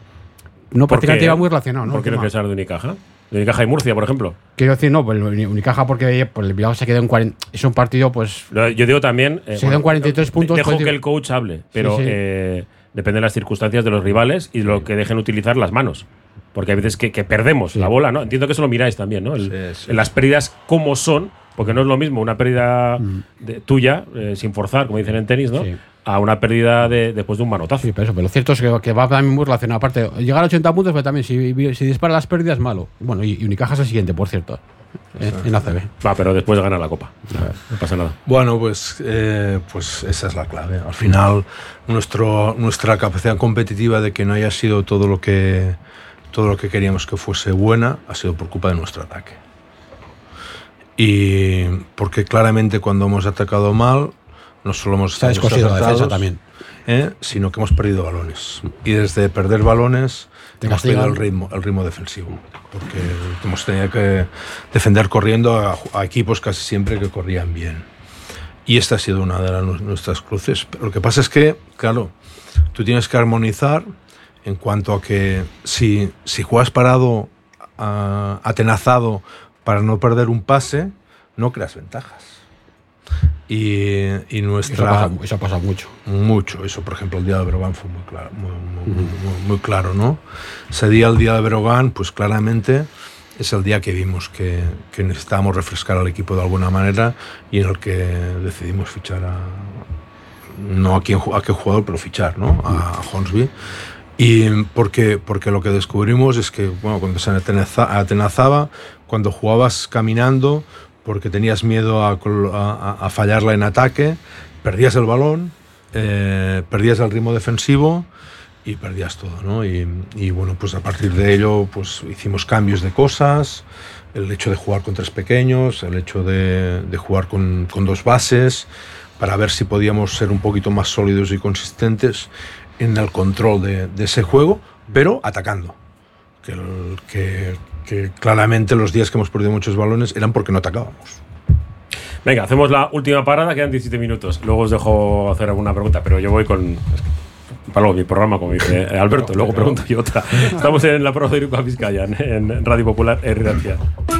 no ¿Por prácticamente iba muy relacionado, ¿no? ¿Por qué no quieres hablar de Unicaja? De Unicaja y Murcia, por ejemplo. Quiero decir, no, pues Unicaja porque pues, el Bilbao se quedó en 40. Es un partido, pues. Yo digo también. eh, Se quedan 43 puntos, Dejo pues, que el coach hable, pero sí. eh, depende de las circunstancias de los rivales y de lo que dejen utilizar las manos. Porque hay veces que, que perdemos la bola, ¿no? Entiendo que eso lo miráis también, ¿no? El- Sí, sí. en las pérdidas, cómo son, porque no es lo mismo una pérdida de- tuya, eh, sin forzar, como dicen en tenis, ¿no? Mm. Sí. A una pérdida de, después de un manotazo. Sí, pero eso, pero lo cierto es que, que va también muy relacionado. Aparte, llegar a 80 puntos, pero también si, si dispara las pérdidas, malo. Bueno, y, y Unicaja es el siguiente, por cierto. eh, en ACB. Va, pero después gana la copa. No pasa nada. Bueno, pues, eh, pues esa es la clave. Al final, nuestro, nuestra capacidad competitiva de que no haya sido todo lo que todo lo que queríamos que fuese buena ha sido por culpa de nuestro ataque. Y porque claramente cuando hemos atacado mal, no solo hemos estado descosido la defensa desacertados, también. ¿eh? sino que hemos perdido balones. Y desde perder balones Te hemos perdido castigan. el ritmo, el ritmo defensivo. Porque hemos tenido que defender corriendo a, a equipos casi siempre que corrían bien. Y esta ha sido una de las, nu- nuestras cruces. Pero lo que pasa es que, claro, tú tienes que armonizar en cuanto a que si, si juegas parado, atenazado para no perder un pase, no creas ventajas. Y, y nuestra... Eso pasa, eso pasa mucho. Mucho, eso por ejemplo el día de Brogan fue muy claro, muy, muy- muy- muy claro, ¿no? Ese día, el día de Brogan, pues claramente es el día que vimos que, que necesitábamos refrescar al equipo de alguna manera y en el que decidimos fichar a, no a, quién, a qué jugador, pero fichar, ¿no? A, a Hornsby. Y porque, porque lo que descubrimos es que, bueno, cuando se atenaza- atenazaba, cuando jugabas caminando, porque tenías miedo a, a- a fallarla en ataque, perdías el balón, eh, perdías el ritmo defensivo y perdías todo, ¿no? Y, y, bueno, pues a partir de ello, pues hicimos cambios de cosas, el hecho de jugar con tres pequeños, el hecho de, de jugar con, con dos bases, para ver si podíamos ser un poquito más sólidos y consistentes en el control de, de ese juego, pero atacando. Que, el- que- que claramente los días que hemos perdido muchos balones eran porque no atacábamos. Venga, hacemos la última parada, quedan 17 minutos. Luego os dejo hacer alguna pregunta, pero yo voy con. Para luego mi programa, como dice Alberto, luego pregunto yo otra. Estamos en la prueba de Iruka Vizcaya, en- Radio Popular, en.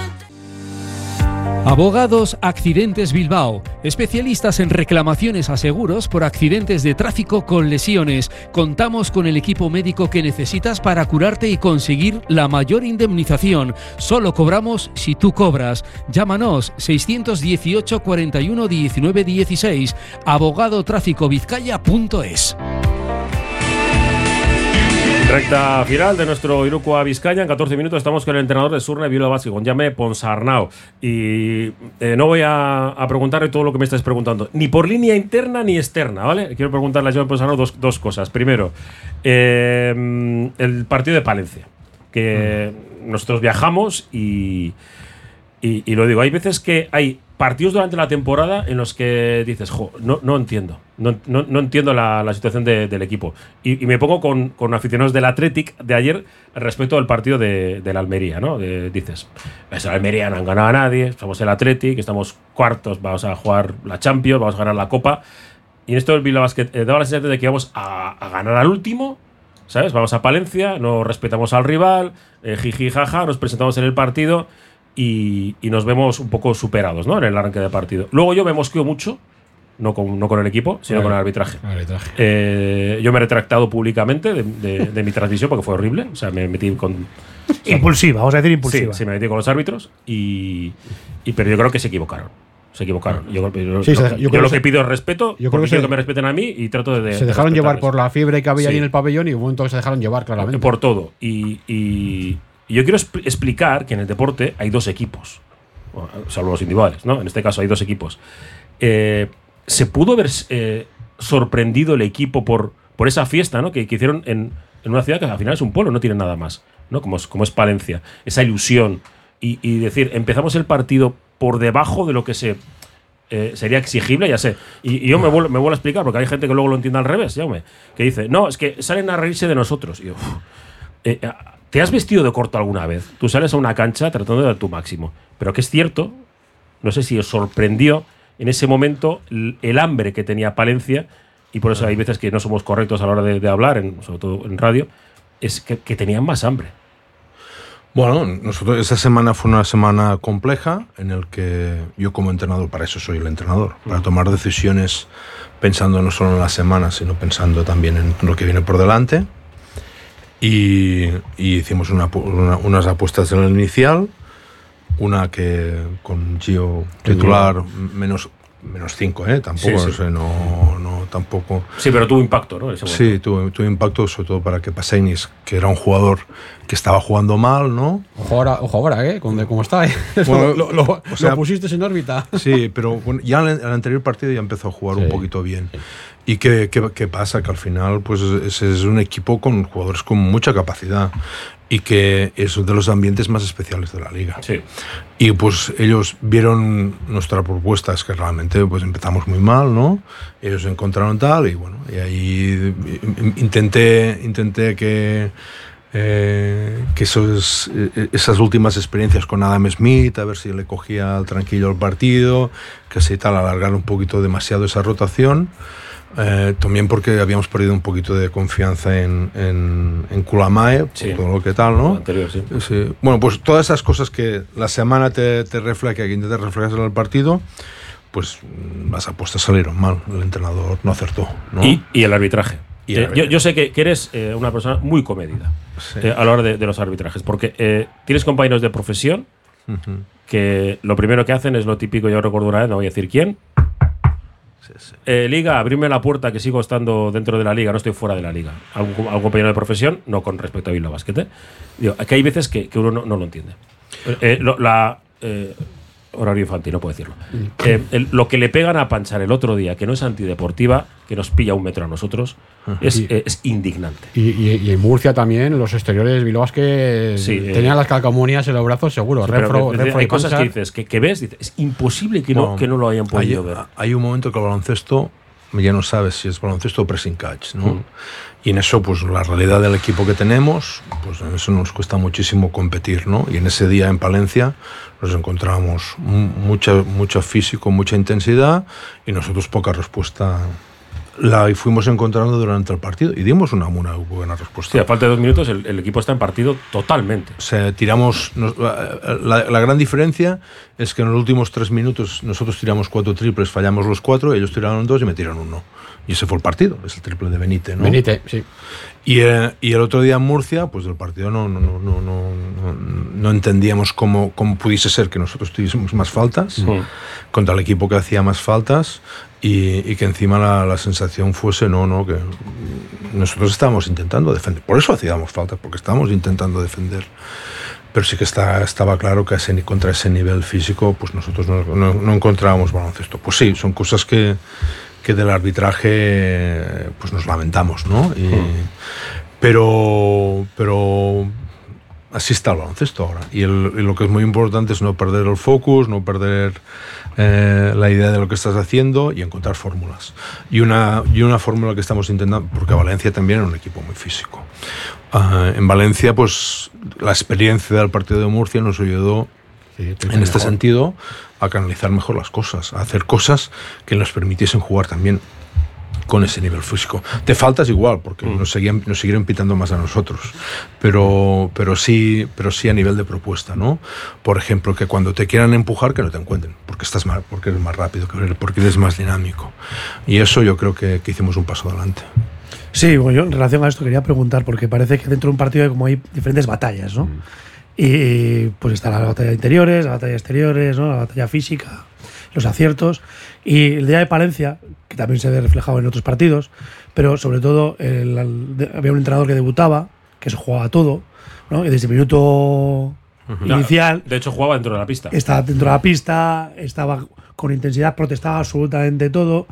Abogados Accidentes Bilbao, especialistas en reclamaciones a seguros por accidentes de tráfico con lesiones. Contamos con el equipo médico que necesitas para curarte y conseguir la mayor indemnización. Solo cobramos si tú cobras. Llámanos 618 41 19 16 abogadotráficovizcaya.es. Recta final de nuestro Iruko Vizcaya. En 14 minutos estamos con el entrenador de Surne Bilbao Basket, con Jame Ponsarnau. Y eh, no voy a, a preguntarle todo lo que me estáis preguntando, ni por línea interna ni externa, ¿vale? Quiero preguntarle a Jame Ponsarnau dos, dos cosas. Primero, eh, el partido de Palencia, que nosotros viajamos y, y, y lo digo, hay veces que hay partidos durante la temporada en los que dices, jo, no, no entiendo. No, no- entiendo la, la situación de- del equipo. Y, me pongo con, con aficionados del Athletic de ayer respecto al partido de, Almería, ¿no? Dices, es el Almería, no han ganado a nadie, somos el Athletic, estamos cuartos, vamos a jugar la Champions, vamos a ganar la Copa. Y en esto el Bilbao Basket eh, daba la sensación de que íbamos a, a ganar al último, ¿sabes? Vamos a Palencia, no respetamos al rival, eh, jiji, jaja, nos presentamos en el partido y, y nos vemos un poco superados, ¿no? En el arranque de partido. Luego yo me mosqueo mucho, no con, no con el equipo, sino Vale. con el arbitraje. Arbitraje. Eh, yo me he retractado públicamente de, de- de mi transmisión porque fue horrible. O sea, me metí con. Impulsiva, vamos a decir impulsiva. Sí, sí, me metí con los árbitros y, y- pero yo creo que se equivocaron. Se equivocaron. Yo, yo- Sí, se yo- creo lo que pido es respeto. yo creo que quiero se- que me respeten a mí y trato de. se de dejaron llevar por la fiebre que había Sí. ahí en el pabellón y hubo un momento que se dejaron llevar claramente. Por todo. Y, y- yo quiero expl- explicar que en el deporte hay dos equipos, salvo los individuales, ¿no? En este caso hay dos equipos. Eh, ¿Se pudo haber eh, sorprendido el equipo por, por esa fiesta ¿no? que, que hicieron en, en una ciudad que al final es un pueblo, no tiene nada más, ¿no? Como es, como es Palencia. Esa ilusión. Y, decir, empezamos el partido por debajo de lo que se eh, sería exigible, ya sé. Y, yo me vuelvo, me vuelvo a explicar, porque hay gente que luego lo entiende al revés, Jaume, que dice, no, es que salen a reírse de nosotros. Y yo, "Uf, eh, eh, ¿te has vestido de corto alguna vez? Tú sales a una cancha tratando de dar tu máximo. Pero que es cierto, no sé si os sorprendió en ese momento el, el hambre que tenía Palencia, y por eso hay veces que no somos correctos a la hora de, de hablar, en- sobre todo en radio, es que, que tenían más hambre. Bueno, nosotros esa semana fue una semana compleja en el que yo como entrenador, para eso soy el entrenador, para tomar decisiones pensando no solo en la semana, sino pensando también en lo que viene por delante. Y, y hicimos una una- unas apuestas en el inicial, una que con Gio titular menos menos 5, ¿eh? Tampoco, Sí, sí. o sea, no, no, tampoco. Sí, pero tuvo impacto, ¿no? Ese. Sí, tuvo, tuvo impacto sobre todo para que Pasenis, que era un jugador que estaba jugando mal, ¿no? Ojo ahora, ojo ahora, ¿eh? Con- ¿Cómo está? ¿eh? Bueno, lo, lo- o sea- lo pusiste en órbita. Sí, pero bueno, ya en el, en el anterior partido ya empezó a jugar un poquito bien. ¿Y qué, qué- qué pasa? Que al final pues ese es un equipo con jugadores con mucha capacidad y que es uno de los ambientes más especiales de la liga. Sí. Y pues ellos vieron nuestra propuesta, es que realmente pues empezamos muy mal, ¿no? Ellos encontraron tal y bueno, y ahí in- intenté, intenté que, eh, que esos, eh, esas últimas experiencias con Adam Smith, a ver si le cogía al tranquillo el partido, que así tal, alargar un poquito demasiado esa rotación. Eh, también porque habíamos perdido un poquito de confianza en, en, en Kulamae, Sí. por todo lo que tal, ¿no? Anterior, sí. Sí. Bueno, pues todas esas cosas que la semana te, te refleja, que te reflejas en el partido, pues mm, las apuestas salieron mal. El entrenador no acertó. ¿no? Y, y el arbitraje. Y el Eh, yo, yo sé que, que eres eh, una persona muy comedida eh, a la hora de, de los arbitrajes, porque eh, tienes compañeros de profesión Ujú. que lo primero que hacen es lo típico, yo recuerdo una vez, no voy a decir quién. Eh, liga, abrirme la puerta que sigo estando dentro de la liga, no estoy fuera de la liga. Algún, algún compañero de profesión, no con respecto a Bilbao Basket. ¿eh? Digo, que hay veces que, que uno no, no lo entiende. Eh, eh, lo- la, eh, horario infantil, no puedo decirlo. Eh, el- lo que le pegan a Panchar el otro día, que no es antideportiva, que nos pilla un metro a nosotros, es, Y- eh, es indignante. Y, y- y en Murcia también, los exteriores Bilbao que Sí, eh, tenían las calcamonías en los brazos, seguro. Sí, Refro, Refro hay cosas que dices, que, que ves, dices, es imposible que no, Bueno, que no lo hayan podido hay, ver. hay un momento que el baloncesto ya no sabes si es baloncesto o pressing catch, ¿no? Mm. Y en eso, pues la realidad del equipo que tenemos, pues en eso nos cuesta muchísimo competir, ¿no? Y en ese día en Palencia nos encontramos mu- mucha, mucho físico, mucha intensidad y nosotros poca respuesta. La fuimos encontrando durante el partido y dimos una muy buena respuesta. Sí, a falta de dos minutos, el, el equipo está en partido totalmente. O sea, tiramos. nos- la, la gran diferencia es que en los últimos tres minutos nosotros tiramos cuatro triples, fallamos los cuatro, ellos tiraron dos y me tiraron uno. Y ese fue el partido, es el triple de Benítez, ¿no? Benítez, sí. Y, eh, y el otro día en Murcia, pues del partido no, no, no, no, no, no- no entendíamos cómo, cómo pudiese ser que nosotros tuviésemos más faltas contra el equipo que hacía más faltas y, y que encima la, la sensación fuese, no, no, que nosotros estábamos intentando defender. Por eso hacíamos faltas, porque estábamos intentando defender. Pero sí que está, estaba claro que ese, contra ese nivel físico, pues nosotros no, no- no encontrábamos baloncesto. Pues sí, son cosas que, que del arbitraje pues nos lamentamos, ¿no? Y- pero, pero así está el baloncesto ahora. Y, el- y lo que es muy importante es no perder el focus, no perder eh, la idea de lo que estás haciendo y encontrar fórmulas. Y una, y una fórmula que estamos intentando, porque Valencia también era un equipo muy físico. Ah, en Valencia, pues la experiencia del partido de Murcia nos ayudó en este mejor. sentido a canalizar mejor las cosas, a hacer cosas que nos permitiesen jugar también con ese nivel físico. Te faltas igual, porque Mm. nos, seguían, nos siguieron pitando más a nosotros, pero, pero, sí, pero sí a nivel de propuesta, ¿no? Por ejemplo, que cuando te quieran empujar, que no te encuentren, porque, estás más, porque eres más rápido, porque eres más dinámico. Y eso yo creo que, que hicimos un paso adelante. Sí, bueno, yo en relación a esto quería preguntar, porque parece que dentro de un partido hay como hay diferentes batallas, ¿no? Y pues está la batalla de interiores, la batalla de exteriores, ¿no? la batalla física, los aciertos. Y el día de Palencia, que también se ve reflejado en otros partidos, pero sobre todo el- el- había un entrenador que debutaba, que se jugaba todo, ¿no? Y desde el minuto inicial De hecho, jugaba dentro de la pista. estaba dentro de la pista, estaba con intensidad, protestaba absolutamente todo.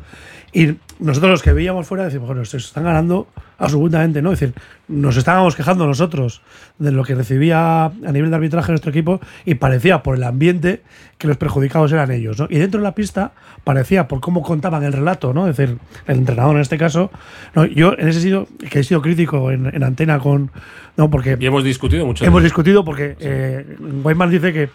Y nosotros los que veíamos fuera decimos, bueno, se están ganando absolutamente, ¿no? Es decir, nos estábamos quejando nosotros de lo que recibía a nivel de arbitraje nuestro equipo y parecía por el ambiente que los perjudicados eran ellos, ¿no? Y dentro de la pista parecía por cómo contaban el relato, ¿no? Es decir, el entrenador en este caso, ¿no? yo en ese sentido, que he sido crítico en, en antena con, ¿no? Porque Y hemos discutido mucho. Hemos discutido porque eh, Weidman dice que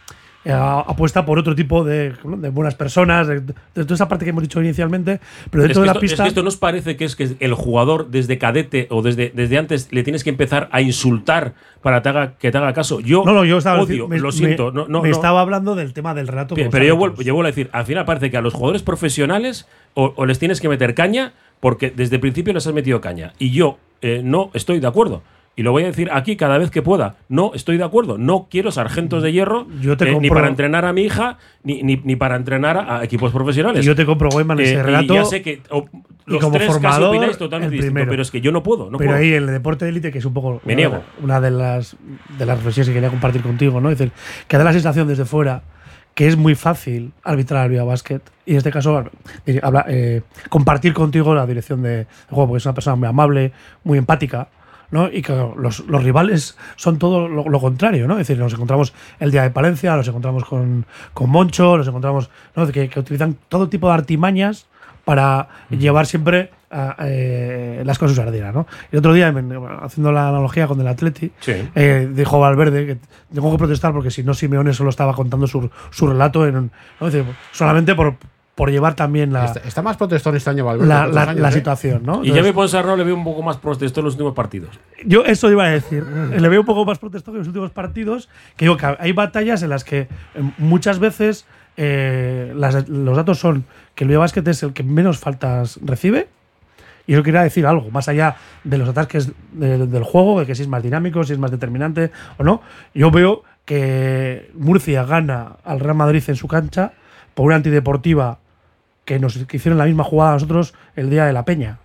eh, apuesta por otro tipo de, buenas personas, de, de toda esa parte que hemos dicho inicialmente, pero Es dentro que, de la esto, es pista. que esto nos parece que es que el jugador desde cadete o desde, desde antes le tienes que empezar a insultar para te haga- que te haga caso. Yo, no, no, yo estaba odio, me- lo me- siento. no, no, me no. estaba hablando del tema del relato. Los pero yo vuelvo, yo vuelvo a decir, al final parece que a los jugadores profesionales o, o les tienes que meter caña porque desde el principio les has metido caña. Y yo eh, no estoy de acuerdo. Y lo voy a decir aquí cada vez que pueda. No estoy de acuerdo. No quiero sargentos de hierro Yo te eh, ni para entrenar a mi hija ni, ni, ni para entrenar a, a equipos profesionales. Y yo te compro Weidman ese Eh, relato. Y ya sé que o- y los como tres casi formador, opináis totalmente distinto, pero es que yo no puedo. No pero puedo. ahí el deporte de élite, que es un poco Me una, niego. una de las de las reflexiones que quería compartir contigo, ¿no? Es decir, que da la sensación desde fuera que es muy fácil arbitrar al Basket y en este caso eh, habla, eh, compartir contigo la dirección de juego, porque es una persona muy amable, muy empática. ¿No? Y que los, los rivales son todo lo, lo contrario, ¿no? Es decir, nos encontramos el día de Palencia, nos encontramos con, con Moncho, nos encontramos ¿no? que, que utilizan todo tipo de artimañas para llevar siempre a, eh, las cosas sardinas, ¿no? Y otro día, en- haciendo la analogía con el Atleti, Sí. eh, dijo Valverde que tengo que protestar porque si no Simeone solo estaba contando su, su relato en, decir, solamente por, por llevar también la, Está, está más protestón este año, Valverde. la, la- años, la ¿eh? situación, ¿no? y ya Entonces, me Ponsarnau le veo un poco más protestón en los últimos partidos. yo eso iba a decir. Le veo un poco más protestado que en los últimos partidos. Que digo que hay batallas en las que eh, muchas veces eh, las- los datos son que el Villa Basket es el que menos faltas recibe. Y yo quería decir algo, más allá de los ataques del, del juego, de que si es más dinámico, si es más determinante o no. Yo veo que Murcia gana al Real Madrid en su cancha por una antideportiva que nos que hicieron la misma jugada a nosotros el día de la Peña.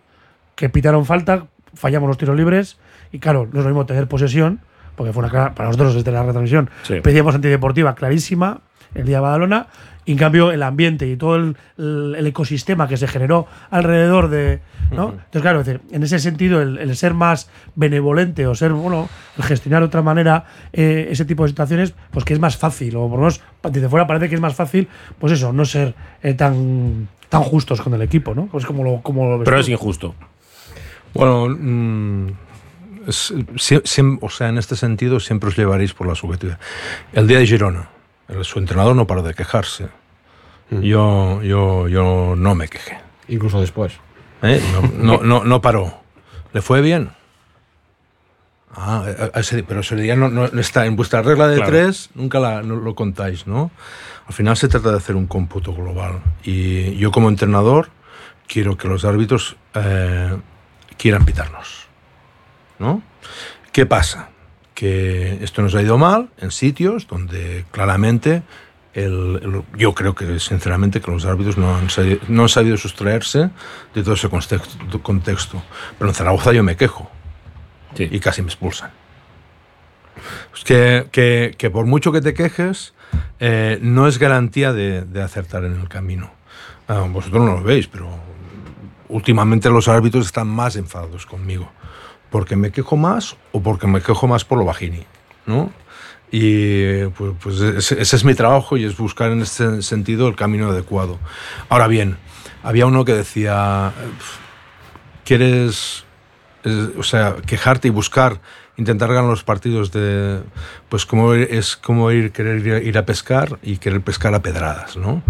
Que pitaron falta, fallamos los tiros libres y claro, no es lo mismo tener posesión, porque fue una clara- para nosotros desde la retransmisión, Sí. pedíamos antideportiva clarísima el día de Badalona, y en cambio el ambiente y todo el, ecosistema que se generó alrededor de... ¿no? Entonces, claro, es decir, en ese sentido, el, el ser más benevolente o ser, bueno, el gestionar de otra manera eh, ese tipo de situaciones, pues que es más fácil, o por lo menos desde fuera parece que es más fácil, pues eso, no ser eh, tan, tan justos con el equipo, ¿no? Pues como lo, como lo ves Pero tú. es injusto. Bueno, mm, siem- o sea, en este sentido siempre os llevaréis por la subjetividad. El día de Girona, su entrenador no paró de quejarse. Yo, yo, yo no me quejé. Incluso después. ¿eh? No, no, no, no paró. ¿Le fue bien? Ah, a ese- pero ese día no, no está en vuestra regla de Claro. tres, nunca la- no lo contáis, ¿no? Al final se trata de hacer un cómputo global. Y yo como entrenador quiero que los árbitros eh, quieran pitarnos, ¿no? ¿Qué pasa? Que esto nos ha ido mal en sitios donde claramente el- el- yo creo que sinceramente que los árbitros no han, sabido, no han sabido sustraerse de todo ese contexto, contexto. Pero en Zaragoza yo me quejo y casi me expulsan. Es que, que- que por mucho que te quejes, eh, no es garantía de, de acertar en el camino. Ah, vosotros no lo veis, pero últimamente los árbitros están más enfadados conmigo. Porque me quejo más o porque me quejo más por lo bajini, ¿no? Y pues, pues ese, es mi trabajo y es buscar en este sentido el camino adecuado. Ahora bien, había uno que decía, ¿quieres, eh, o sea, quejarte y buscar, intentar ganar los partidos de, pues como es como ir, querer ir a, pescar y querer pescar a pedradas, ¿no?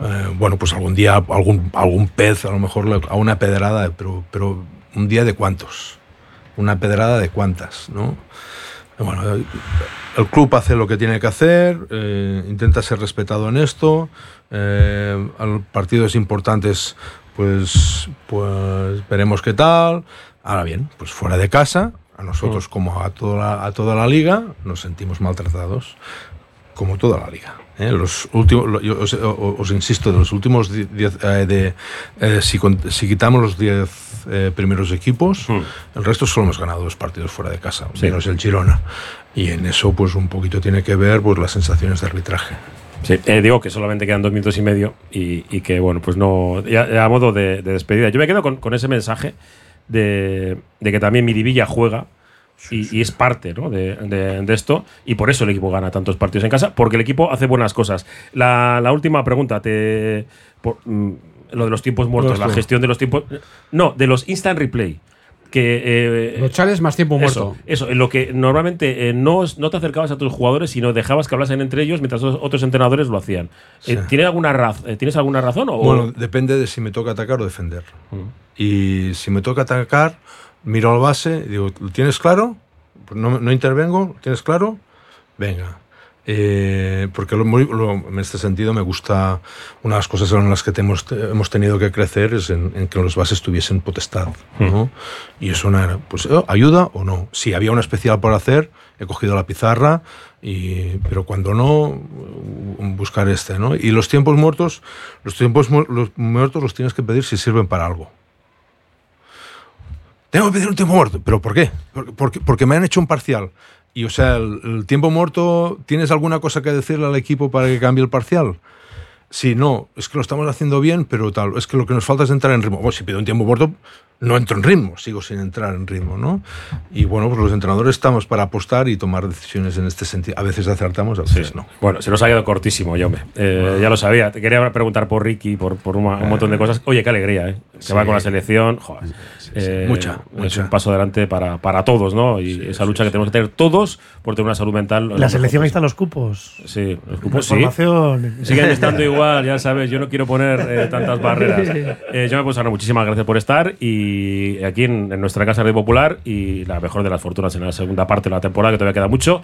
Eh, bueno, pues algún día algún, algún pez, a lo mejor a una pedrada, pero, pero un día de cuántos, una pedrada de cuántas, ¿no? Bueno, el club hace lo que tiene que hacer, eh, intenta ser respetado en esto, eh, a los partidos importantes pues, pues veremos qué tal. Ahora bien, pues fuera de casa, a nosotros como a toda la, a toda la liga nos sentimos maltratados, como toda la liga. ¿eh? Los últimos, yo os, os insisto, de los últimos die- diez, eh, de, eh, si, si quitamos los 10 eh, primeros equipos, el resto solo hemos ganado dos partidos fuera de casa, Sí. menos el Girona. Y en eso, pues un poquito tiene que ver pues, las sensaciones de arbitraje. Sí, eh, digo que solamente quedan dos minutos y medio y, y que, bueno, pues no. Ya, ya a modo de, de despedida. Yo me quedo con, con ese mensaje de, de que también Miribilla juega y, y es parte ¿no? de, de- de esto y por eso el equipo gana tantos partidos en casa, porque el equipo hace buenas cosas. La, la última pregunta, te, por- mm, lo de los tiempos muertos, la gestión de los tiempos. No, de los instant replay. Que, eh, Los chales más tiempo muerto. Eso, en lo que normalmente eh, no, no te acercabas a tus jugadores, sino dejabas que hablasen entre ellos mientras otros, otros entrenadores lo hacían. Eh, Sí. ¿tiene alguna raz- eh, ¿Tienes alguna razón? O, Bueno, depende de si me toca atacar o defender. Y si me toca atacar, miro al base digo, ¿lo tienes claro? No, no intervengo, ¿lo tienes claro? Venga. Eh, porque lo muy- lo- en este sentido me gusta, una de las cosas en las que te hemos, te- hemos tenido que crecer es en, en que los bases tuviesen potestad. ¿no? Y eso era, pues eh, ayuda o no. Si había una especial por hacer, he cogido la pizarra, y, pero cuando no, mm, buscar este. ¿no? Y los tiempos muertos, los tiempos mu- los muertos los tienes que pedir si sirven para algo. Tengo que pedir un tiempo muerto. ¿Pero por qué? Porque, porque, me han hecho un parcial. Y, o sea, el tiempo muerto, ¿tienes alguna cosa que decirle al equipo para que cambie el parcial? Sí, no, es que lo estamos haciendo bien, pero tal, es que lo que nos falta es entrar en ritmo. Bueno, si pido un tiempo muerto, no entro en ritmo, sigo sin entrar en ritmo, ¿no? Y bueno, pues los entrenadores estamos para apostar y tomar decisiones en este sentido. A veces acertamos, a veces no. Bueno, se nos ha quedado cortísimo, yo hombre. Eh, ya lo sabía. Te quería preguntar por Ricky, por, por un montón de cosas. Oye, qué alegría, ¿eh? Que Sí. va con la selección. Joder. Eh, Mucha, Es mucha. un paso adelante para, para todos, ¿no? Y esa lucha que tenemos que tener todos por tener una salud mental. La selección ahí están los cupos. Sí, los La cupos sí. formación. Siguen estando igual, ya sabes, yo no quiero poner eh, tantas barreras. Eh, yo me puedo muchísimas gracias por estar y aquí en, en nuestra casa de Popular y la mejor de las fortunas en la segunda parte de la temporada, que todavía queda mucho.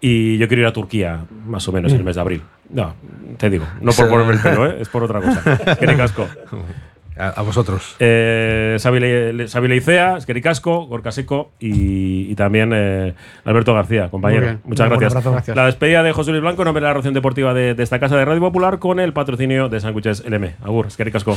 Y yo quiero ir a Turquía, más o menos, en el mes de abril. No, te digo, no por ponerme el pelo, ¿eh? es por otra cosa. Qué casco. A, a vosotros. Eh, Xavi Le- Xavi Leicea, Esqueri Casco, Gorka Seco y, y también eh, Alberto García, compañero. Muy bien. Muchas Un gracias. abrazo. Gracias. La despedida de José Luis Blanco en nombre de la Ración Deportiva de, de esta casa de Radio Popular con el patrocinio de Sándwiches LM. Agur, Esqueri Casco.